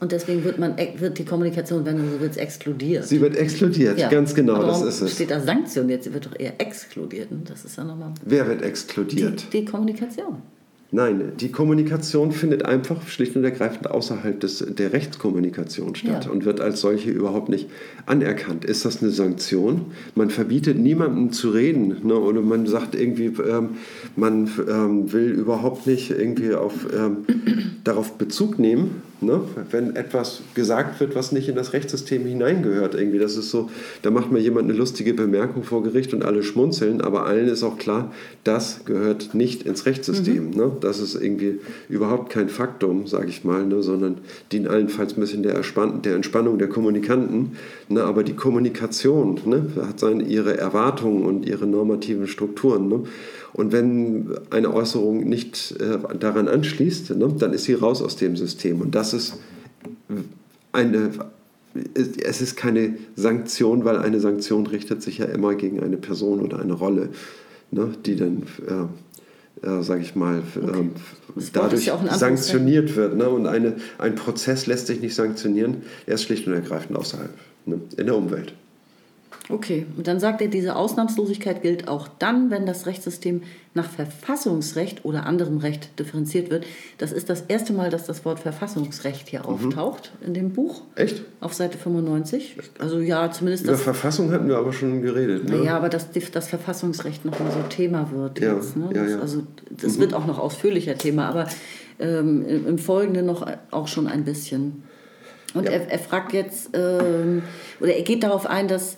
Und deswegen wird, man, wird die Kommunikation, wenn du so willst, exkludiert. Sie wird exkludiert, ja. ganz genau, Aber das ist es. steht da sanktioniert, sie wird doch eher exkludiert. Ne? Das ist ja nochmal... Wer wird exkludiert? Die, die Kommunikation. Nein, die Kommunikation findet einfach schlicht und ergreifend außerhalb des, der Rechtskommunikation statt Ja. und wird als solche überhaupt nicht anerkannt. Ist das eine Sanktion? Man verbietet niemandem zu reden ne? oder man sagt irgendwie, ähm, man ähm, will überhaupt nicht irgendwie auf, ähm, darauf Bezug nehmen, ne? wenn etwas gesagt wird, was nicht in das Rechtssystem hineingehört. Irgendwie. Das ist so, da macht mal jemand eine lustige Bemerkung vor Gericht und alle schmunzeln, aber allen ist auch klar, das gehört nicht ins Rechtssystem. Ne? Das ist irgendwie überhaupt kein Faktum, sage ich mal, ne? sondern dient allenfalls ein bisschen der, Erspann der Entspannung der Kommunikanten. Ne? Aber die Kommunikation ne? hat seine, ihre Erwartungen und ihre normativen Strukturen. Ne? Und wenn eine Äußerung nicht äh, daran anschließt, ne? dann ist sie raus aus dem System. Und das ist eine, es ist keine Sanktion, weil eine Sanktion richtet sich ja immer gegen eine Person oder eine Rolle, ne? die dann, äh, äh, sage ich mal, ähm, ist dadurch ja sanktioniert wird. Ne? Und eine, ein Prozess lässt sich nicht sanktionieren, er ist schlicht und ergreifend außerhalb, ne? in der Umwelt. Okay, und dann sagt er, diese Ausnahmslosigkeit gilt auch dann, wenn das Rechtssystem nach Verfassungsrecht oder anderem Recht differenziert wird. Das ist das erste Mal, dass das Wort Verfassungsrecht hier auftaucht in dem Buch. Echt? Auf Seite 95. Also ja, zumindest Über das. Verfassung hatten wir aber schon geredet. Ne? Ja, aber dass das Verfassungsrecht noch mal so Thema wird Ja, jetzt. Ne? ja, Das- ja. Mhm. Also das wird auch noch ausführlicher Thema, aber ähm, im im Folgenden noch auch schon ein bisschen. Und Ja. er, er fragt jetzt, ähm, oder er geht darauf ein, dass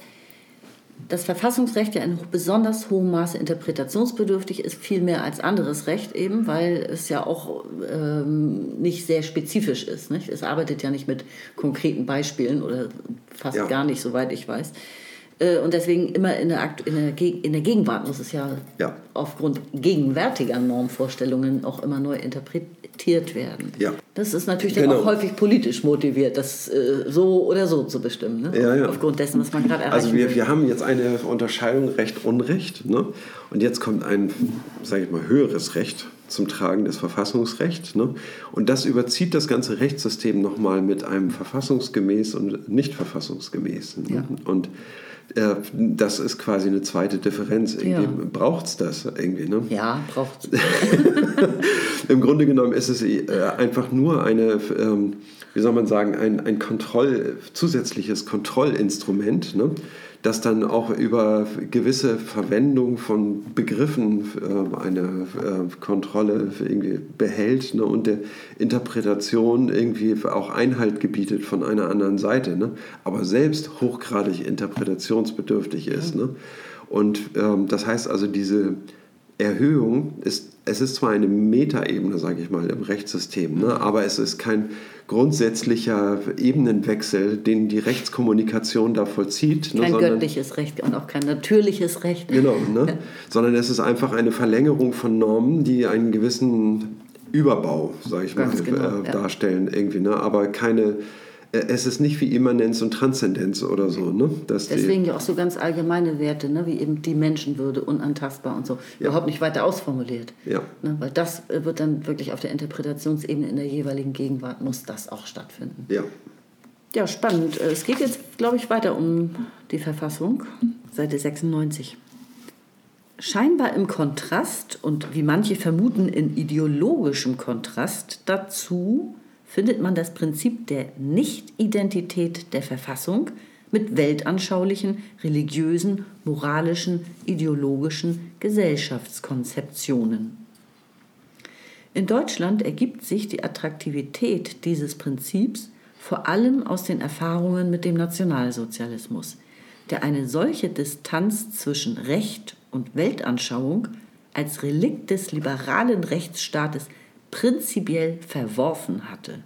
das Verfassungsrecht ja in besonders hohem Maße interpretationsbedürftig ist, viel mehr als anderes Recht eben, weil es ja auch ähm, nicht sehr spezifisch ist. Nicht? Es arbeitet ja nicht mit konkreten Beispielen oder fast Ja. gar nicht, soweit ich weiß. Äh, Und deswegen immer in der, in, der Gegenwart muss es ja, Ja. aufgrund gegenwärtiger Normvorstellungen auch immer neu interpretiert werden. Ja. Das ist natürlich dann Genau. auch häufig politisch motiviert, das äh, so oder so zu bestimmen. Ne? Ja, ja. Aufgrund dessen, was man gerade erreichen Also wir, will. wir haben jetzt eine Unterscheidung Recht-Unrecht. Ne? Und jetzt kommt ein, sage ich mal, höheres Recht zum Tragen, das Verfassungsrecht. Ne? Und das überzieht das ganze Rechtssystem nochmal mit einem verfassungsgemäß und nicht verfassungsgemäß. Ne? Ja. Und das ist quasi eine zweite Differenz. Irgendwie Ja. braucht es das irgendwie. Ne? Ja, braucht <laughs> Im Grunde genommen ist es äh, einfach nur eine, ähm, wie soll man sagen, ein, ein Kontroll, zusätzliches Kontrollinstrument, ne? Das dann auch über gewisse Verwendung von Begriffen äh, eine äh, Kontrolle irgendwie behält ne? und der Interpretation irgendwie auch Einhalt gebietet von einer anderen Seite, ne? aber selbst hochgradig interpretationsbedürftig ist. Ne? Und ähm, das heißt also, diese Erhöhung ist, es ist zwar eine Metaebene, sage ich mal, im Rechtssystem, ne, aber es ist kein grundsätzlicher Ebenenwechsel, den die Rechtskommunikation da vollzieht. Ne, kein sondern, göttliches Recht und auch kein natürliches Recht. Genau, ne, sondern es ist einfach eine Verlängerung von Normen, die einen gewissen Überbau, sage ich mal, Ganz genau, äh, ja. darstellen irgendwie, ne, aber keine, es ist nicht wie Immanenz und Transzendenz oder so. Ne, dass Deswegen ja auch so ganz allgemeine Werte, ne, wie eben die Menschenwürde, unantastbar und so, überhaupt nicht weiter ausformuliert. Ja. Ne, weil das äh, wird dann wirklich auf der Interpretationsebene in der jeweiligen Gegenwart, muss das auch stattfinden. ja. Ja, spannend. Äh, Es geht jetzt, glaube ich, weiter um die Verfassung, Seite 96. Scheinbar im Kontrast und wie manche vermuten in ideologischem Kontrast dazu findet man das Prinzip der Nicht-Identität der Verfassung mit weltanschaulichen, religiösen, moralischen, ideologischen Gesellschaftskonzeptionen. In Deutschland ergibt sich die Attraktivität dieses Prinzips vor allem aus den Erfahrungen mit dem Nationalsozialismus, der eine solche Distanz zwischen Recht und Weltanschauung als Relikt des liberalen Rechtsstaates prinzipiell verworfen hatte.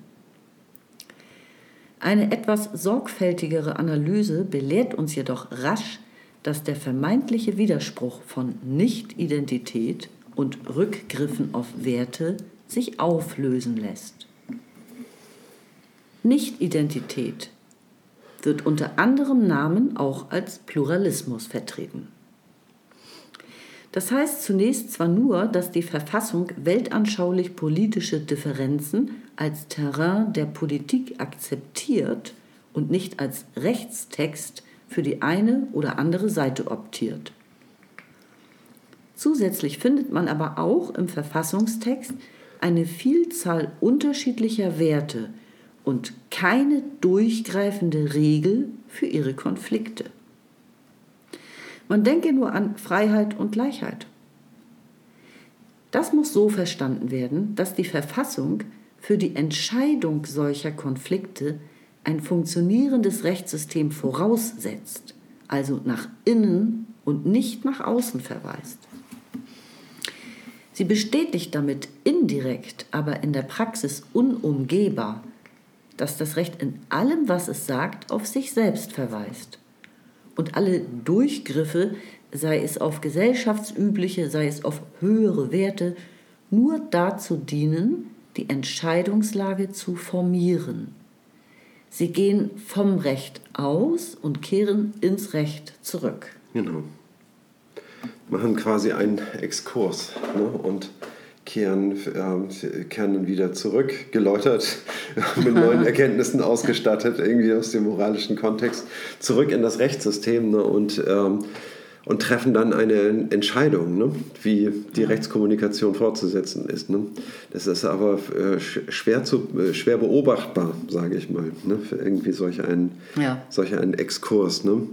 Eine etwas sorgfältigere Analyse belehrt uns jedoch rasch, dass der vermeintliche Widerspruch von Nicht-Identität und Rückgriffen auf Werte sich auflösen lässt. Nicht-Identität wird unter anderem Namen auch als Pluralismus vertreten. Das heißt zunächst zwar nur, dass die Verfassung weltanschaulich politische Differenzen als Terrain der Politik akzeptiert und nicht als Rechtstext für die eine oder andere Seite optiert. Zusätzlich findet man aber auch im Verfassungstext eine Vielzahl unterschiedlicher Werte und keine durchgreifende Regel für ihre Konflikte. Man denke nur an Freiheit und Gleichheit. Das muss so verstanden werden, dass die Verfassung für die Entscheidung solcher Konflikte ein funktionierendes Rechtssystem voraussetzt, also nach innen und nicht nach außen verweist. Sie bestätigt damit indirekt, aber in der Praxis unumgehbar, dass das Recht in allem, was es sagt, auf sich selbst verweist. Und alle Durchgriffe, sei es auf gesellschaftsübliche, sei es auf höhere Werte, nur dazu dienen, die Entscheidungslage zu formieren. Sie gehen vom Recht aus und kehren ins Recht zurück. Genau. Machen quasi einen Exkurs ne? und kehren, äh, kehren dann wieder zurück, geläutert, <laughs> mit neuen <laughs> Erkenntnissen ausgestattet, irgendwie aus dem moralischen Kontext, zurück in das Rechtssystem ne? und ähm, und treffen dann eine Entscheidung, ne? wie die Rechtskommunikation fortzusetzen ist. Ne? Das ist aber äh, schwer, zu, äh, schwer beobachtbar, sage ich mal, ne? für irgendwie solch einen, ja. solch einen Exkurs. Ne?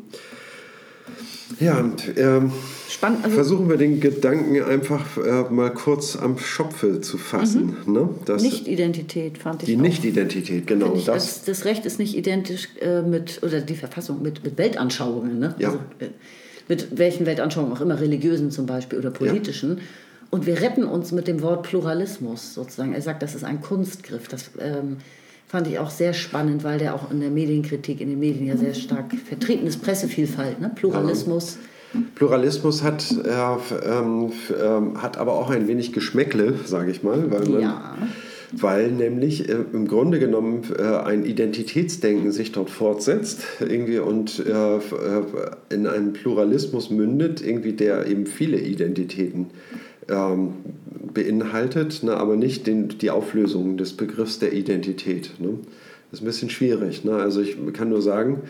Ja, und, ähm, Spannend, also versuchen wir den Gedanken einfach äh, mal kurz am Schopfe zu fassen. Mhm. Ne? Das, Nicht-Identität fand ich Die Nicht-Identität, genau. Ich, das, das, Recht ist nicht identisch äh, mit, oder die Verfassung mit, mit Weltanschauungen. Ne? Ja. Also, äh, mit welchen Weltanschauungen auch immer, religiösen zum Beispiel oder politischen. Ja. Und wir retten uns mit dem Wort Pluralismus sozusagen. Er sagt, das ist ein Kunstgriff. Das ähm, fand ich auch sehr spannend, weil der auch in der Medienkritik, in den Medien ja sehr stark vertreten ist. Pressevielfalt, ne? Pluralismus. Pluralismus hat, äh, ähm, äh, hat aber auch ein wenig Geschmäckle, sage ich mal, weil man ja weil nämlich äh, im Grunde genommen äh, ein Identitätsdenken sich dort fortsetzt irgendwie und äh, äh, in einen Pluralismus mündet, irgendwie der eben viele Identitäten ähm, beinhaltet, ne, aber nicht den, die Auflösung des Begriffs der Identität. Ne. Das ist ein bisschen schwierig. Ne? Also ich kann nur sagen,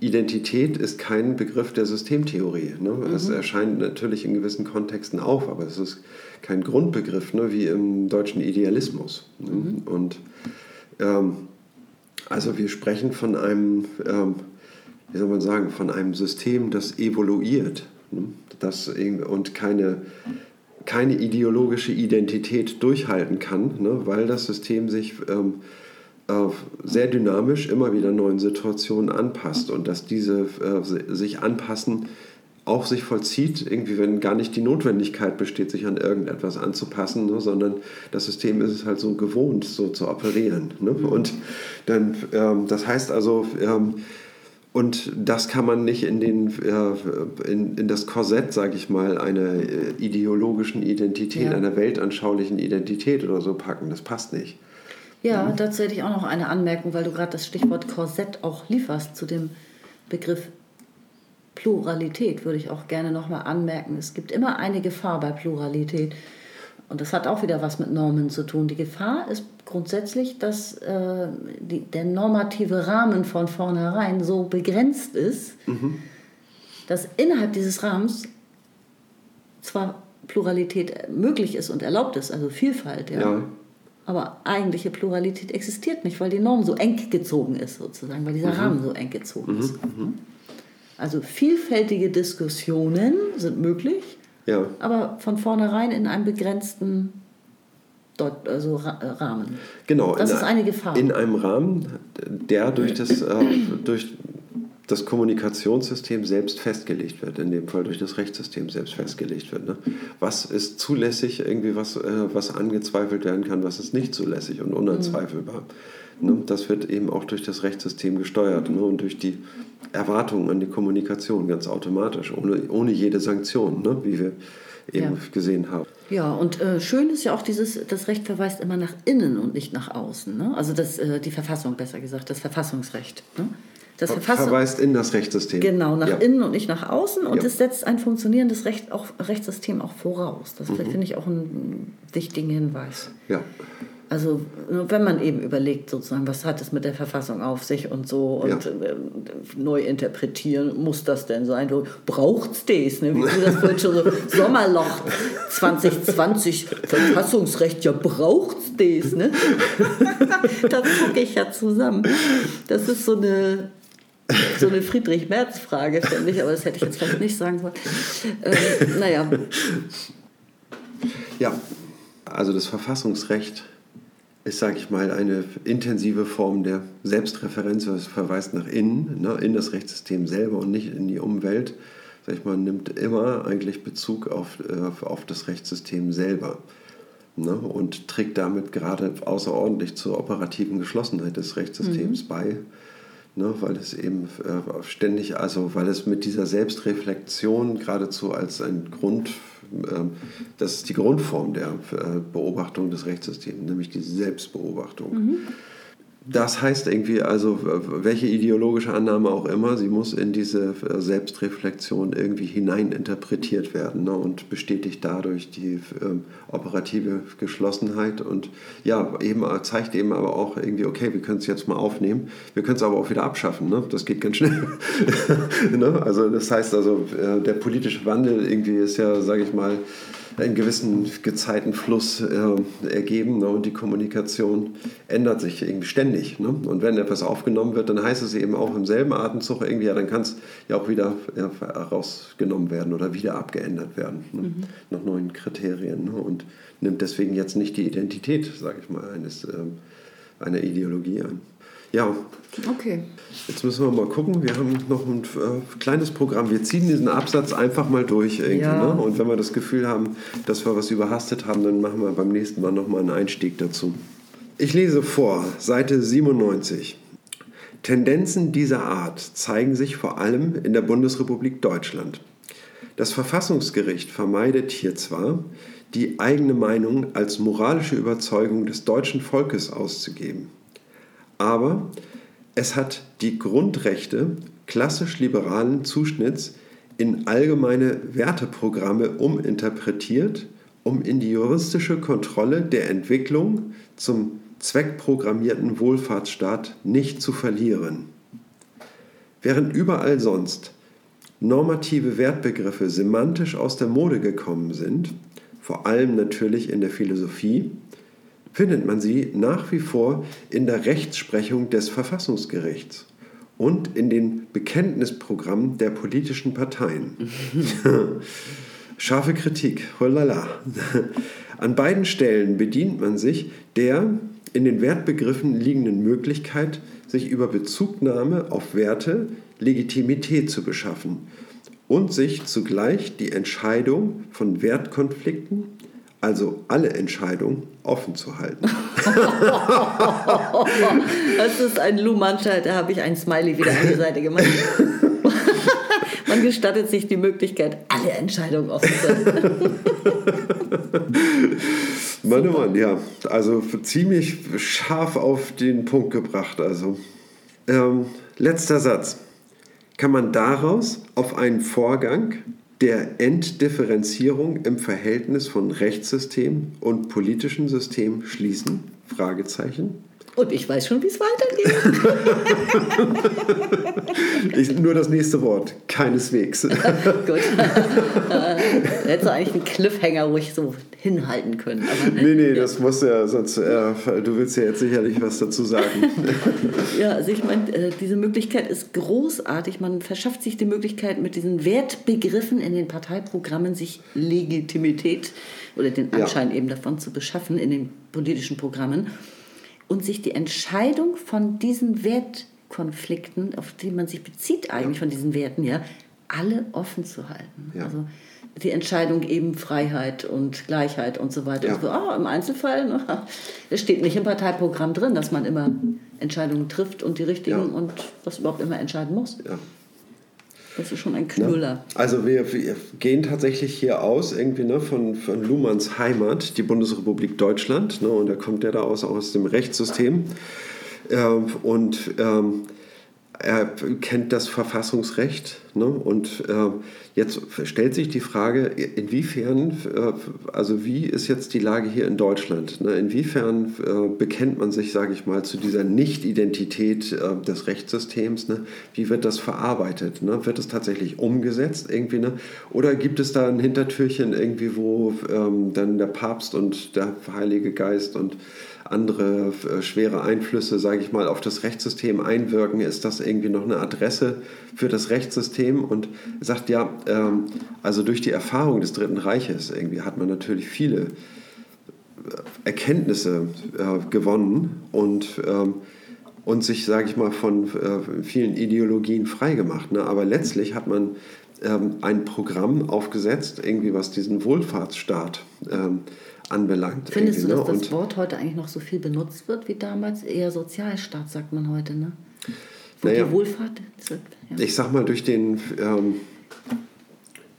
Identität ist kein Begriff der Systemtheorie. Ne? Mhm. Es erscheint natürlich in gewissen Kontexten auf, aber es ist kein Grundbegriff, ne? wie im deutschen Idealismus. Ne? Mhm. Und ähm, also wir sprechen von einem, ähm, wie soll man sagen, von einem System, das evoluiert ne? das und keine, keine ideologische Identität durchhalten kann, ne? weil das System sich ähm, sehr dynamisch immer wieder neuen Situationen anpasst und dass diese äh, sich anpassen auch sich vollzieht, irgendwie wenn gar nicht die Notwendigkeit besteht, sich an irgendetwas anzupassen, ne, sondern das System ist es halt so gewohnt, so zu operieren. Ne? Mhm. Und dann, ähm, das heißt also, ähm, und das kann man nicht in, den, äh, in, in das Korsett, sage ich mal, einer äh, ideologischen Identität, ja. einer weltanschaulichen Identität oder so packen. Das passt nicht. Ja, mhm. dazu hätte ich auch noch eine Anmerkung, weil du gerade das Stichwort Korsett auch lieferst zu dem Begriff Pluralität, würde ich auch gerne nochmal anmerken. Es gibt immer eine Gefahr bei Pluralität. Und das hat auch wieder was mit Normen zu tun. Die Gefahr ist grundsätzlich, dass äh, die, der normative Rahmen von vornherein so begrenzt ist, mhm. dass innerhalb dieses Rahmens zwar Pluralität möglich ist und erlaubt ist, also Vielfalt, ja, ja aber eigentliche Pluralität existiert nicht, weil die Norm so eng gezogen ist, sozusagen, weil dieser mhm. Rahmen so eng gezogen mhm. ist. Mhm. Also vielfältige Diskussionen sind möglich, ja. aber von vornherein in einem begrenzten also Rahmen. Genau. Das ist eine Gefahr. In einem Rahmen, der durch das, äh, durch das Kommunikationssystem selbst festgelegt wird, in dem Fall durch das Rechtssystem selbst festgelegt wird. Ne? Was ist zulässig, irgendwie was, äh, was angezweifelt werden kann, was ist nicht zulässig und unanzweifelbar. Mhm. Ne? Das wird eben auch durch das Rechtssystem gesteuert ne? und durch die Erwartungen an die Kommunikation ganz automatisch, ohne, ohne jede Sanktion, ne? wie wir eben ja. gesehen haben. Ja, und äh, schön ist ja auch dieses, das Recht verweist immer nach innen und nicht nach außen. Ne? Also das, äh, die Verfassung besser gesagt, das Verfassungsrecht. Ne? Das Verfassung, verweist in das Rechtssystem. Genau, nach ja. innen und nicht nach außen. Und ja. es setzt ein funktionierendes Recht auch, Rechtssystem auch voraus. Das mhm. finde ich auch einen wichtigen Hinweis. Ja. Also wenn man eben überlegt, sozusagen, was hat es mit der Verfassung auf sich und so und Ja. äh, neu interpretieren, muss das denn sein? Braucht es das? Ne? Wie das vorhin schon so, <laughs> Sommerloch 2020, Verfassungsrecht, ja braucht es <laughs> das? Ne? da zucke ich ja zusammen. Das ist so eine, so eine Friedrich-Merz-Frage, finde ich, aber das hätte ich jetzt vielleicht nicht sagen sollen. Ähm, naja, Ja, also das Verfassungsrecht ist, sage ich mal, eine intensive Form der Selbstreferenz, das verweist nach innen, ne, in das Rechtssystem selber und nicht in die Umwelt. Sag ich mal, nimmt immer eigentlich Bezug auf, äh, auf das Rechtssystem selber ne, und trägt damit gerade außerordentlich zur operativen Geschlossenheit des Rechtssystems bei. Ne, weil es eben äh, ständig, also weil es mit dieser Selbstreflexion geradezu als ein Grund, ähm, das ist die Grundform der äh, Beobachtung des Rechtssystems, nämlich die Selbstbeobachtung. Das heißt irgendwie, also welche ideologische Annahme auch immer, sie muss in diese äh, Selbstreflexion irgendwie hineininterpretiert werden ne, und bestätigt dadurch die ähm, operative Geschlossenheit und ja, eben äh, zeigt eben aber auch irgendwie, okay, wir können es jetzt mal aufnehmen, wir können es aber auch wieder abschaffen, ne? das geht ganz schnell. <laughs> ne? Also das heißt also, äh, der politische Wandel irgendwie ist ja, sage ich mal, einen gewissen Gezeitenfluss äh, ergeben ne? und die Kommunikation ändert sich irgendwie ständig. Ne? Und wenn etwas aufgenommen wird, dann heißt es eben auch im selben Atemzug irgendwie, ja, dann kann es ja auch wieder ja, rausgenommen werden oder wieder abgeändert werden ne? nach neuen Kriterien ne? und nimmt deswegen jetzt nicht die Identität, sage ich mal, eines, ähm, einer Ideologie an. Ja, okay. Jetzt müssen wir mal gucken. Wir haben noch ein äh, kleines Programm. Wir ziehen diesen Absatz einfach mal durch irgendwie. Ja. Ne? Und wenn wir das Gefühl haben, dass wir was überhastet haben, dann machen wir beim nächsten Mal nochmal einen Einstieg dazu. Ich lese vor, Seite 97. Tendenzen dieser Art zeigen sich vor allem in der Bundesrepublik Deutschland. Das Verfassungsgericht vermeidet hier zwar, die eigene Meinung als moralische Überzeugung des deutschen Volkes auszugeben. Aber es hat die Grundrechte klassisch liberalen Zuschnitts in allgemeine Werteprogramme uminterpretiert, um in die juristische Kontrolle der Entwicklung zum zweckprogrammierten Wohlfahrtsstaat nicht zu verlieren. Während überall sonst normative Wertbegriffe semantisch aus der Mode gekommen sind, vor allem natürlich in der Philosophie, findet man sie nach wie vor in der Rechtsprechung des Verfassungsgerichts und in den Bekenntnisprogrammen der politischen Parteien. <laughs> Scharfe Kritik, holala. An beiden Stellen bedient man sich der in den Wertbegriffen liegenden Möglichkeit, sich über Bezugnahme auf Werte Legitimität zu beschaffen und sich zugleich die Entscheidung von Wertkonflikten, also alle Entscheidungen, offen zu halten. <laughs> Das ist ein Lumanscher, da habe ich ein Smiley wieder an die Seite gemacht. <laughs> Man gestattet sich die Möglichkeit, alle Entscheidungen offen zu halten. <laughs> Mann, oh Mann, ja. Also ziemlich scharf auf den Punkt gebracht. Also. Ähm, letzter Satz. Kann man daraus auf einen Vorgang der Entdifferenzierung im Verhältnis von Rechtssystem und politischem System schließen? Fragezeichen. Und ich weiß schon, wie es weitergeht. <laughs> Ich, nur das nächste Wort. Keineswegs. <laughs> Gut. Äh, <laughs> Hättest du eigentlich einen Cliffhanger ruhig so hinhalten können. Aber, Nee, nee, das muss ja, sonst, äh, du willst ja jetzt sicherlich was dazu sagen. Ja, also ich meine, äh, diese Möglichkeit ist großartig. Man verschafft sich die Möglichkeit, mit diesen Wertbegriffen in den Parteiprogrammen sich Legitimität oder den Ja. Anschein eben davon zu beschaffen in den politischen Programmen und sich die Entscheidung von diesen Wertkonflikten, auf die man sich bezieht eigentlich von diesen Werten, ja, alle offen zu halten. Ja. Also die Entscheidung eben Freiheit und Gleichheit und so weiter. Ja. Und so, ah, Im Einzelfall, ne, es steht nicht im Parteiprogramm drin, dass man immer Entscheidungen trifft und die richtigen Ja. und das überhaupt immer entscheiden muss. Ja. Das ist schon ein Knüller. Also wir, wir gehen tatsächlich hier aus irgendwie ne, von, von Luhmanns Heimat, die Bundesrepublik Deutschland. Ne, und da kommt der da aus, aus dem Rechtssystem. Ähm, und ähm, er kennt das Verfassungsrecht ne? und äh, jetzt stellt sich die Frage, inwiefern, äh, also wie ist jetzt die Lage hier in Deutschland? Ne? Inwiefern äh, bekennt man sich, sage ich mal, zu dieser Nicht-Identität äh, des Rechtssystems? Ne? Wie wird das verarbeitet? Ne? Wird es tatsächlich umgesetzt irgendwie? Ne? Oder gibt es da ein Hintertürchen irgendwie, wo ähm, dann der Papst und der Heilige Geist und andere äh, schwere Einflüsse, sage ich mal, auf das Rechtssystem einwirken, ist das irgendwie noch eine Adresse für das Rechtssystem und sagt ja, ähm, also durch die Erfahrung des Dritten Reiches irgendwie hat man natürlich viele äh, Erkenntnisse äh, gewonnen und ähm, und sich, sage ich mal, von vielen Ideologien freigemacht. Ne? Aber letztlich hat man ähm, ein Programm aufgesetzt, irgendwie was diesen Wohlfahrtsstaat ähm, anbelangt. Findest du, dass ne? das Wort heute eigentlich noch so viel benutzt wird wie damals? Eher Sozialstaat, sagt man heute, ne? Wo Naja. die Wohlfahrt ja. Ich sag mal, durch den. Ähm,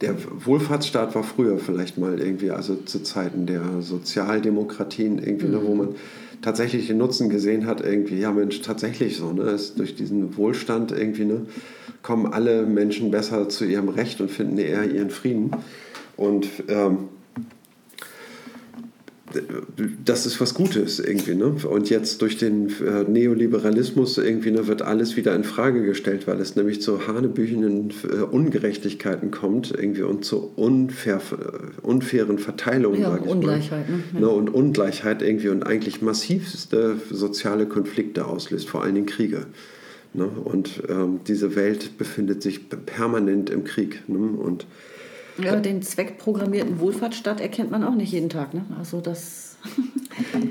der Wohlfahrtsstaat war früher vielleicht mal irgendwie, also zu Zeiten der Sozialdemokratien, irgendwie, ne, wo man tatsächlich den Nutzen gesehen hat, irgendwie, ja Mensch, tatsächlich so, ne, ist durch diesen Wohlstand irgendwie, ne, kommen alle Menschen besser zu ihrem Recht und finden eher ihren Frieden. Und ähm, das ist was Gutes irgendwie. Ne? Und jetzt durch den äh, Neoliberalismus irgendwie ne, wird alles wieder in Frage gestellt, weil es nämlich zu hanebüchenden äh, Ungerechtigkeiten kommt irgendwie und zu unfair, äh, unfairen Verteilungen, Ja, ich Ungleichheit, ne? mal. Ne? Und Ungleichheit irgendwie und eigentlich massivste soziale Konflikte auslöst, vor allen Dingen Kriege. Ne? Und ähm, diese Welt befindet sich permanent im Krieg. Ne? Und Ja, den zweckprogrammierten Wohlfahrtsstaat erkennt man auch nicht jeden Tag. Ne? Also das.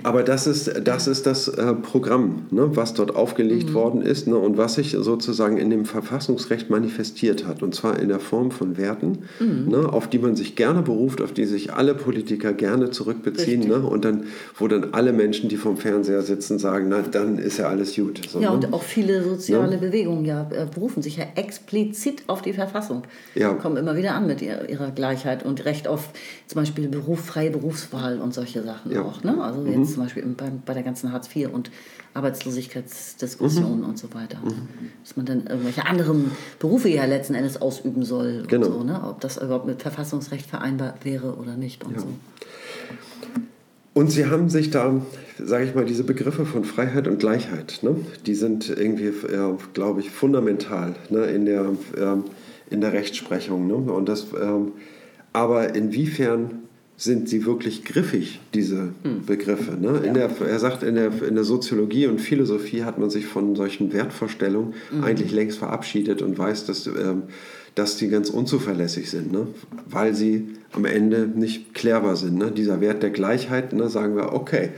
Aber das ist das, ist das äh, Programm, ne, was dort aufgelegt Mhm. worden ist ne, und was sich sozusagen in dem Verfassungsrecht manifestiert hat. Und zwar in der Form von Werten, Mhm. ne, auf die man sich gerne beruft, auf die sich alle Politiker gerne zurückbeziehen. Ne, und dann, wo dann alle Menschen, die vom Fernseher sitzen, sagen, na, dann ist ja alles gut. So, Ja, ne? und auch viele soziale Bewegungen ja, äh, berufen sich ja explizit auf die Verfassung. Ja. Kommen immer wieder an mit ihrer, ihrer Gleichheit und Recht auf zum Beispiel Beruf, freie Berufswahl und solche Sachen Ja. Auch. Ne? Also Mhm. jetzt zum Beispiel bei, bei der ganzen Hartz IV und Arbeitslosigkeitsdiskussion Mhm. und so weiter. Dass man dann irgendwelche anderen Berufe ja letzten Endes ausüben soll. Genau. Und so, ne? Ob das überhaupt mit Verfassungsrecht vereinbar wäre oder nicht und so. Und sie haben sich da, sage ich mal, diese Begriffe von Freiheit und Gleichheit, ne, die sind irgendwie, äh, glaube ich, fundamental ne, in, der, ähm, in der Rechtsprechung. Ne? Und das, ähm, aber inwiefern sind sie wirklich griffig, diese Begriffe? Ne? In der, er sagt, in der, in der Soziologie und Philosophie hat man sich von solchen Wertvorstellungen eigentlich längst verabschiedet und weiß, dass, ähm, dass die ganz unzuverlässig sind, ne? weil sie am Ende nicht klärbar sind. Ne? Dieser Wert der Gleichheit, ne, sagen wir, okay,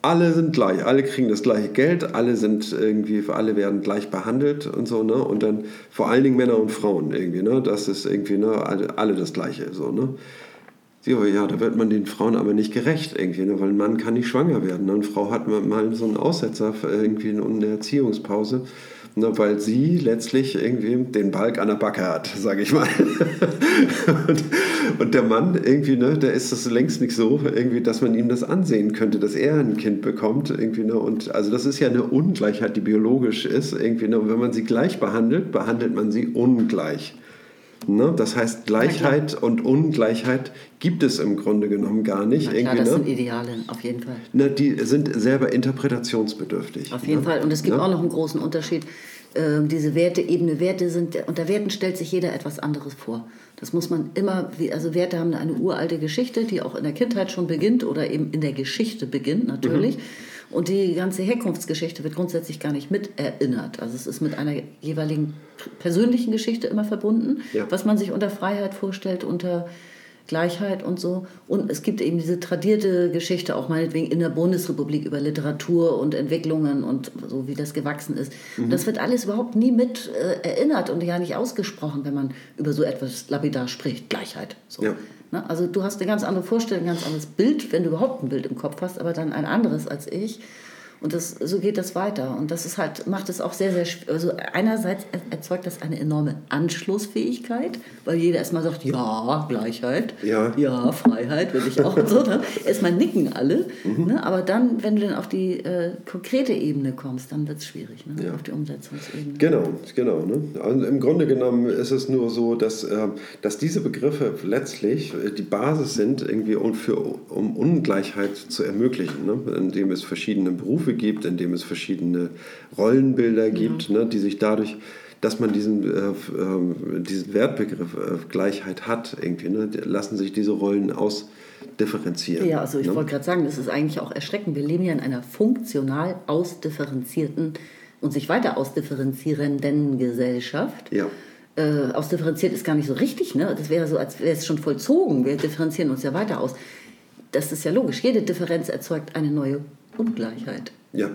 alle sind gleich, alle kriegen das gleiche Geld, alle sind irgendwie, alle werden gleich behandelt und so, ne? Und dann vor allen Dingen Männer und Frauen irgendwie, ne? Das ist irgendwie, ne, alle, alle das gleiche, so, ne? Ja, ja, da wird man den Frauen aber nicht gerecht irgendwie, ne? weil ein Mann kann nicht schwanger werden. Ne? Eine Frau hat mal- so einen Aussetzer irgendwie in eine Erziehungspause, ne? weil sie letztlich irgendwie den Balk an der Backe hat, <laughs> sage ich mal. und, und der Mann irgendwie, ne, der ist das längst nicht so, irgendwie, dass man ihm das ansehen könnte, dass er ein Kind bekommt. Irgendwie, ne? Und also das ist ja eine Ungleichheit, die biologisch ist. Irgendwie, ne? Und wenn man sie gleich behandelt, behandelt man sie ungleich. Ne? Das heißt, Gleichheit und Ungleichheit gibt es im Grunde genommen gar nicht. Na klar, das ne? sind Ideale, auf jeden Fall. Ne, die sind selber interpretationsbedürftig. Auf jeden ne? Fall. Und es gibt Ne? auch noch einen großen Unterschied. Ähm, diese Werteebene, Werte sind, unter Werten stellt sich jeder etwas anderes vor. Das muss man immer, wie- also Werte haben eine uralte Geschichte, die auch in der Kindheit schon beginnt oder eben in der Geschichte beginnt natürlich. Mhm. Und die ganze Herkunftsgeschichte wird grundsätzlich gar nicht mit erinnert. Also es ist mit einer jeweiligen persönlichen Geschichte immer verbunden, Ja. was man sich unter Freiheit vorstellt, unter Gleichheit und so. Und es gibt eben diese tradierte Geschichte, auch meinetwegen in der Bundesrepublik über Literatur und Entwicklungen und so, wie das gewachsen ist. Mhm. Und das wird alles überhaupt nie mit äh, erinnert und ja nicht ausgesprochen, wenn man über so etwas lapidar spricht. Gleichheit. So. Ja. Ne? Also du hast eine ganz andere Vorstellung, ein ganz anderes Bild, wenn du überhaupt ein Bild im Kopf hast, aber dann ein anderes als ich. Und das, so geht das weiter. Und das ist halt, macht es auch sehr, sehr. Also einerseits erzeugt das eine enorme Anschlussfähigkeit, weil jeder erstmal sagt, ja, Gleichheit, Ja. ja Freiheit will ich auch und so. Ne? Erstmal nicken alle. Ne? Aber dann, wenn du dann auf die äh, konkrete Ebene kommst, dann wird es schwierig, ne? Ja. auf die Umsetzungsebene. Genau, genau. Ne? Also Im Grunde genommen ist es nur so, dass, äh, dass diese Begriffe letztlich äh, die Basis sind, irgendwie um, für, um Ungleichheit zu ermöglichen, ne? indem es verschiedene Berufe gibt, indem es verschiedene Rollenbilder gibt, ne? die sich dadurch dass man diesen, äh, äh, diesen Wertbegriff äh, Gleichheit hat, irgendwie, ne? lassen sich diese Rollen ausdifferenzieren. Ja, also ich ne? wollte gerade sagen, das ist eigentlich auch erschreckend. Wir leben ja in einer funktional ausdifferenzierten und sich weiter ausdifferenzierenden Gesellschaft. Ja. Äh, ausdifferenziert ist gar nicht so richtig, ne? Das wäre so, als wäre es schon vollzogen. Wir differenzieren uns ja weiter aus. Das ist ja logisch. Jede Differenz erzeugt eine neue Ungleichheit. Ja.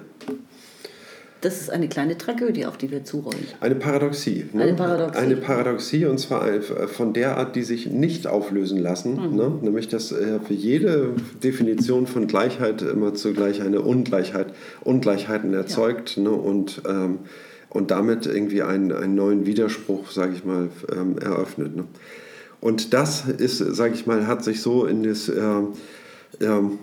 Das ist eine kleine Tragödie, auf die wir zurollen. Eine Paradoxie. Ne? Eine Paradoxie. Eine Paradoxie und zwar ein- von der Art, die sich nicht auflösen lassen. Mhm. Ne? Nämlich, dass äh, für jede Definition von Gleichheit immer zugleich eine Ungleichheit, Ungleichheiten erzeugt ne? und, ähm, und damit irgendwie einen, einen neuen Widerspruch, sage ich mal, ähm, eröffnet. Ne? Und das ist, sage ich mal, hat sich so in das, ähm, ähm,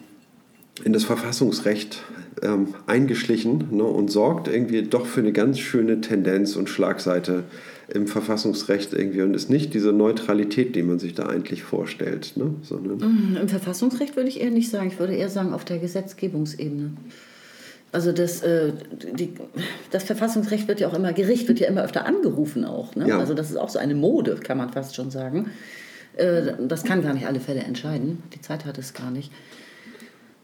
in das Verfassungsrecht ähm, eingeschlichen ne, und sorgt irgendwie doch für eine ganz schöne Tendenz und Schlagseite im Verfassungsrecht irgendwie und ist nicht diese Neutralität, die man sich da eigentlich vorstellt, ne, sondern Im Verfassungsrecht würde ich eher nicht sagen. Ich würde eher sagen, auf der Gesetzgebungsebene. Also das, äh, die, das Verfassungsrecht wird ja auch immer, Gericht wird ja immer öfter angerufen auch. Ne? Ja. Also das ist auch so eine Mode, kann man fast schon sagen. Äh, das kann gar nicht alle Fälle entscheiden. Die Zeit hat es gar nicht.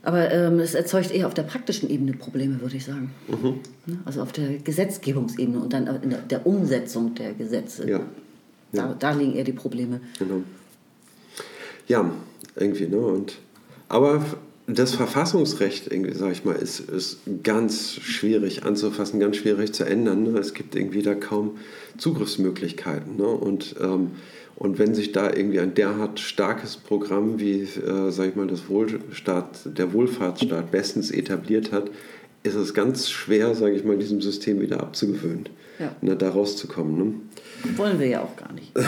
Aber ähm, es erzeugt eher auf der praktischen Ebene Probleme, würde ich sagen. Ne? Also auf der Gesetzgebungsebene und dann in der, der Umsetzung der Gesetze. ja, Da, da liegen eher die Probleme. genau. Ja, irgendwie, ne, und aber das Verfassungsrecht, irgendwie, sag ich mal, ist, ist ganz schwierig anzufassen, ganz schwierig zu ändern. Ne? Es gibt irgendwie da kaum Zugriffsmöglichkeiten. Ne? Und, ähm, und wenn sich da irgendwie ein derart starkes Programm wie, äh, sag ich mal, das Wohlstaat, der Wohlfahrtsstaat bestens etabliert hat, ist es ganz schwer, sage ich mal, diesem System wieder abzugewöhnen, Ja. ne, da rauszukommen. Ne? Wollen wir ja auch gar nicht. <laughs>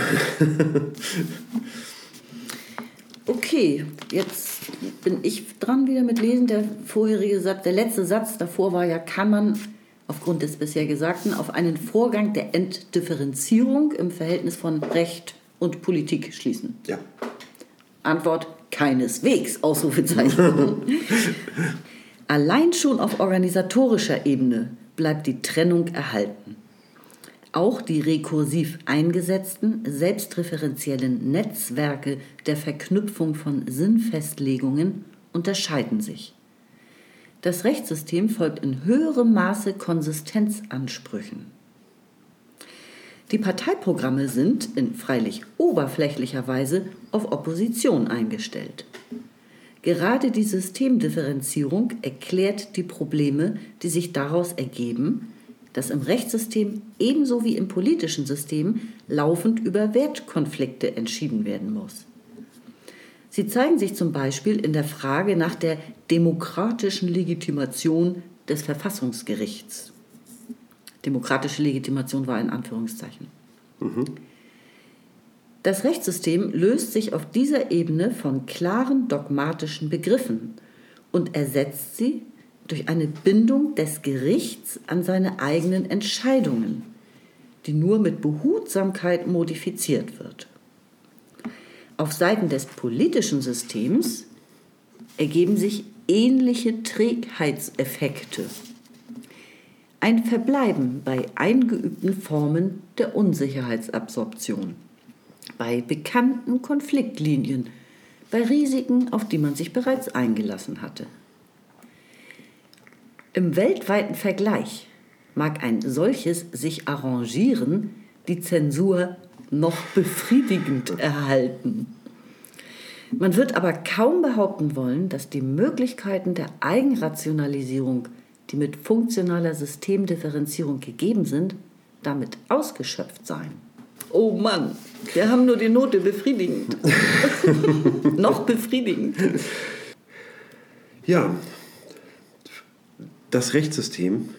Okay, jetzt bin ich dran wieder mit Lesen. Der vorherige Satz, der letzte Satz davor war ja, kann man aufgrund des bisher Gesagten auf einen Vorgang der Entdifferenzierung im Verhältnis von Recht und Politik schließen? Ja. Antwort keineswegs, Ausrufezeichen. <laughs> Allein schon auf organisatorischer Ebene bleibt die Trennung erhalten. Auch die rekursiv eingesetzten, selbstreferenziellen Netzwerke der Verknüpfung von Sinnfestlegungen unterscheiden sich. Das Rechtssystem folgt in höherem Maße Konsistenzansprüchen. Die Parteiprogramme sind in freilich oberflächlicher Weise auf Opposition eingestellt. Gerade die Systemdifferenzierung erklärt die Probleme, die sich daraus ergeben, dass im Rechtssystem ebenso wie im politischen System laufend über Wertkonflikte entschieden werden muss. Sie zeigen sich zum Beispiel in der Frage nach der demokratischen Legitimation des Verfassungsgerichts. Demokratische Legitimation war in Anführungszeichen. Das Rechtssystem löst sich auf dieser Ebene von klaren dogmatischen Begriffen und ersetzt sie durch eine Bindung des Gerichts an seine eigenen Entscheidungen, die nur mit Behutsamkeit modifiziert wird. Auf Seiten des politischen Systems ergeben sich ähnliche Trägheitseffekte. Ein Verbleiben bei eingeübten Formen der Unsicherheitsabsorption, bei bekannten Konfliktlinien, bei Risiken, auf die man sich bereits eingelassen hatte. Im weltweiten Vergleich mag ein solches sich arrangieren die Zensur noch befriedigend <laughs> erhalten. Man wird aber kaum behaupten wollen, dass die Möglichkeiten der Eigenrationalisierung, die mit funktionaler Systemdifferenzierung gegeben sind, damit ausgeschöpft seien. Oh Mann, wir haben nur die Note befriedigend. <laughs> noch befriedigend. Ja, das Rechtssystem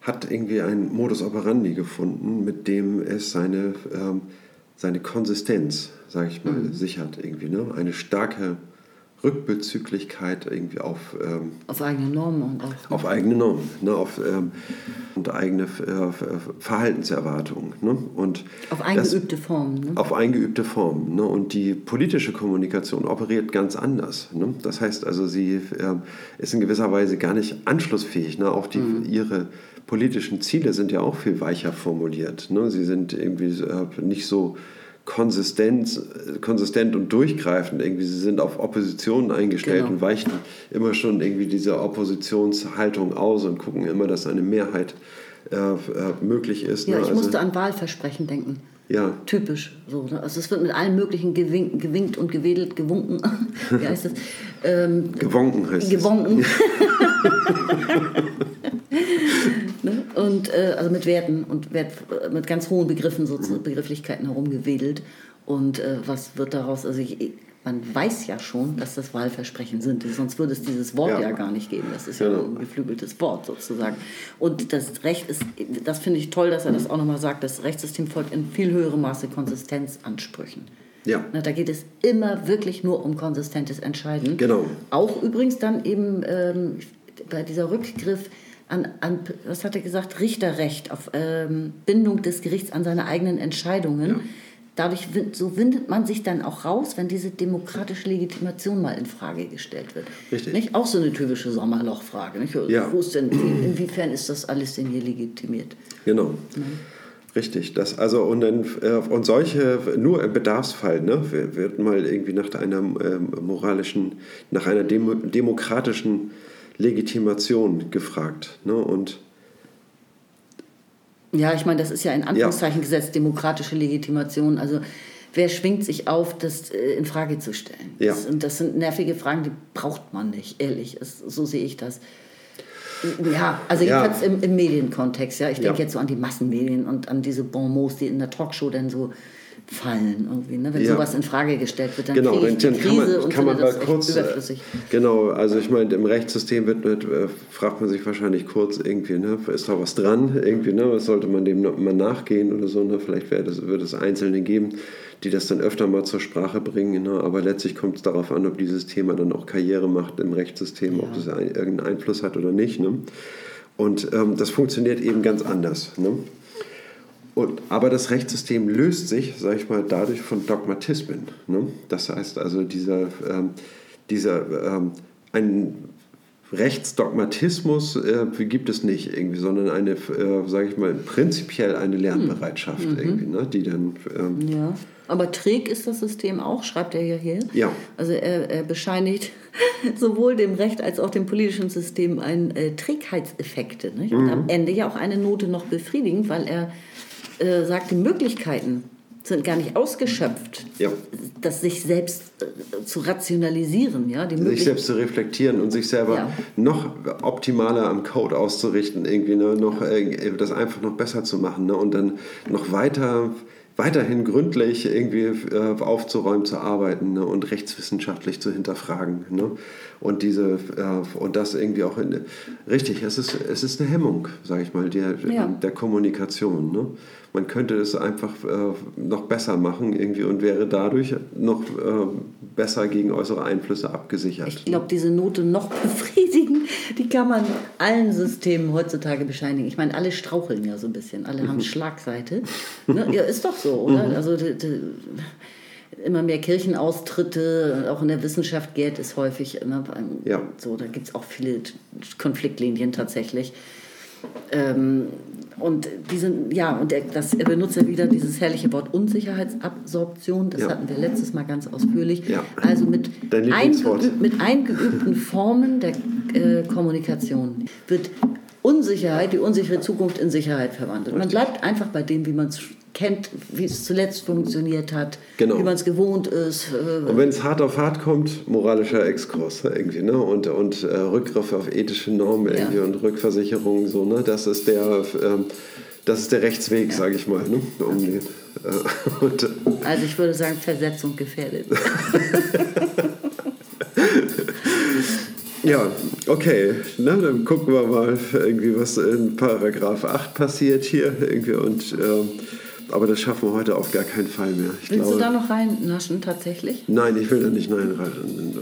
hat irgendwie einen Modus operandi gefunden, mit dem es seine, ähm, seine Konsistenz, sage ich mal, mhm. sichert irgendwie. Ne? Eine starke Rückbezüglichkeit irgendwie auf... Ähm, auf eigene Normen und auch... Auf eigene Normen, ne? auf, ähm, und eigene äh, Verhaltenserwartungen. Ne? Und auf eingeübte Formen. Ne? Auf eingeübte Formen. Ne? Und die politische Kommunikation operiert ganz anders. Ne? Das heißt also, sie äh, ist in gewisser Weise gar nicht anschlussfähig. Ne? Auch die, mhm. ihre politischen Ziele sind ja auch viel weicher formuliert. Ne? Sie sind irgendwie äh, nicht so konsistent, konsistent und durchgreifend. Irgendwie, sie sind auf Opposition eingestellt genau. und weichen immer schon irgendwie diese Oppositionshaltung aus und gucken immer, dass eine Mehrheit äh, äh, möglich ist. Ja, ne? ich also, musste an Wahlversprechen denken. Ja. Typisch. So, ne? Also es wird mit allen möglichen gewinkt, gewinkt und gewedelt, gewunken. <laughs> Wie heißt das? Ähm, gewonken heißt gewonken. es. Gewonken. <laughs> <laughs> ne? Und äh, also mit Werten und Wert, mit ganz hohen Begriffen, so mhm. Begrifflichkeiten herumgewedelt. Und äh, was wird daraus? Also ich, man weiß ja schon, dass das Wahlversprechen sind. Sonst würde es dieses Wort ja, ja gar nicht geben. Das ist ja, ja ein geflügeltes Wort sozusagen. Und das Recht ist, das finde ich toll, dass er das auch nochmal sagt, das Rechtssystem folgt in viel höherem Maße Konsistenzansprüchen. Ja. Na, da geht es immer wirklich nur um konsistentes Entscheiden. Genau. Auch übrigens dann eben ähm, bei dieser Rückgriff an, an, was hat er gesagt, Richterrecht, auf ähm, Bindung des Gerichts an seine eigenen Entscheidungen. Ja. Dadurch so windet man sich dann auch raus, wenn diese demokratische Legitimation mal in Frage gestellt wird. Richtig. Nicht? Auch so eine typische Sommerlochfrage. Nicht? Ja. Wo ist denn, inwiefern ist das alles denn hier legitimiert? Genau. Ja. Richtig, das also und, dann, äh, und solche nur im Bedarfsfall ne, wird mal irgendwie nach einer äh, moralischen, nach einer Demo, demokratischen Legitimation gefragt. Ne? Und ja, ich meine, das ist ja in Anführungszeichen ja. gesetzt, demokratische Legitimation. Also wer schwingt sich auf, das äh, in Frage zu stellen? Ja. Das, und das sind nervige Fragen, die braucht man nicht, ehrlich. Das, so sehe ich das. Ja, also jedenfalls ja. im, im Medienkontext. Ja. Ich denke ja. jetzt so an die Massenmedien und an diese Bonmots, die in der Talkshow dann so fallen irgendwie. Ne? Wenn ja. sowas in Frage gestellt wird, dann genau, dann, Krise kann man, kann man das kurz, äh, überflüssig. Genau, also ich meine, im Rechtssystem wird, wird, äh, fragt man sich wahrscheinlich kurz irgendwie, ne, ist da was dran irgendwie, ne, was sollte man dem mal nachgehen oder so, ne? vielleicht das, wird es Einzelne geben, die das dann öfter mal zur Sprache bringen, ne? aber letztlich kommt es darauf an, ob dieses Thema dann auch Karriere macht im Rechtssystem, ja. ob das ein, irgendeinen Einfluss hat oder nicht. Ne? Und ähm, das funktioniert eben ganz anders. Ne? Und, aber das Rechtssystem löst sich, sage ich mal, dadurch von Dogmatismen. Ne? Das heißt also, dieser, ähm, dieser ähm, ein Rechtsdogmatismus äh, gibt es nicht irgendwie, sondern eine, äh, sage ich mal, prinzipiell eine Lernbereitschaft mhm. irgendwie, ne? die dann. Ähm, ja. Aber träg ist das System auch, schreibt er ja hier. Ja. Also er, er bescheinigt <laughs> sowohl dem Recht als auch dem politischen System ein, äh, Trägheitseffekte. Nicht? Und mhm. am Ende ja auch eine Note noch befriedigend, weil er äh, sagt, die Möglichkeiten sind gar nicht ausgeschöpft, ja. das sich selbst äh, zu rationalisieren. Ja? Die sich selbst zu reflektieren und sich selber ja. noch optimaler am Code auszurichten, irgendwie ne? noch, äh, das einfach noch besser zu machen ne? und dann noch weiter weiterhin gründlich irgendwie äh, aufzuräumen, zu arbeiten ne, und rechtswissenschaftlich zu hinterfragen. Ne? Und, diese, äh, und das irgendwie auch in, richtig, es ist, es ist eine Hemmung, sage ich mal, der, ja. der Kommunikation. Ne? Man könnte es einfach äh, noch besser machen irgendwie und wäre dadurch noch äh, besser gegen äußere Einflüsse abgesichert. Ich glaube, diese Note noch <laughs> befriedigen, die kann man allen Systemen heutzutage bescheinigen. Ich meine, alle straucheln ja so ein bisschen, alle haben mhm. Schlagseite. Ne? Ja, ist doch so, oder? Mhm. Also die, die, immer mehr Kirchenaustritte, auch in der Wissenschaft geht es häufig. Ne? Ja. So, da gibt es auch viele Konfliktlinien tatsächlich. Ähm, und diese, ja, und er, das, er benutzt ja wieder dieses herrliche Wort Unsicherheitsabsorption. Das ja. hatten wir letztes Mal ganz ausführlich. Ja. Also mit, <laughs> eingeüb, mit eingeübten Formen der äh, Kommunikation wird Unsicherheit, die unsichere Zukunft in Sicherheit verwandelt. Man bleibt einfach bei dem, wie man es kennt, wie es zuletzt funktioniert hat, genau. wie man es gewohnt ist. Äh, und wenn es hart auf hart kommt, moralischer Exkurs irgendwie, ne? Und, und äh, Rückgriff auf ethische Normen irgendwie ja. und Rückversicherungen, so, ne? Das ist der, ähm, das ist der Rechtsweg, ja. sage ich mal. Ne? Um okay. den, äh, <laughs> äh, also ich würde sagen, Versetzung gefährdet. <laughs> Ja, okay. Na, dann gucken wir mal irgendwie, was in Paragraph 8 passiert hier. Irgendwie und, ähm, aber das schaffen wir heute auf gar keinen Fall mehr. Ich Willst glaube, du da noch reinnaschen tatsächlich? Nein, ich will da nicht rein,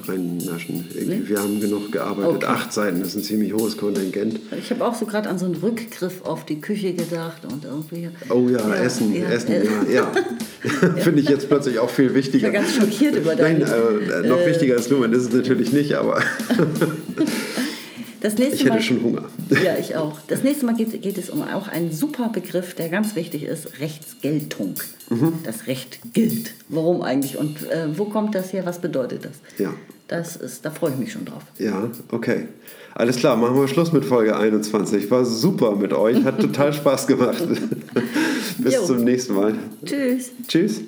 reinnaschen. Nee? Wir haben genug gearbeitet. Okay. Acht Seiten das ist ein ziemlich hohes Kontingent. Ich habe auch so gerade an so einen Rückgriff auf die Küche gedacht und irgendwie. Oh ja, ja Essen, ja, Essen, äh, ja. ja. <laughs> <laughs> Finde ich jetzt plötzlich auch viel wichtiger. Ich war ganz schockiert über das. Nein, äh, noch äh, wichtiger als Nummern ist es natürlich nicht, aber. <laughs> Das nächste ich hätte Mal, schon Hunger. Ja, ich auch. Das nächste Mal geht, geht es um auch einen super Begriff, der ganz wichtig ist, Rechtsgeltung. Mhm. Das Recht gilt. Warum eigentlich und äh, wo kommt das her? Was bedeutet das? Ja. Das ist, da freue ich mich schon drauf. Ja, okay. Alles klar, machen wir Schluss mit Folge 21. War super mit euch, hat total Spaß gemacht. <laughs> Bis jo. zum nächsten Mal. Tschüss. Tschüss.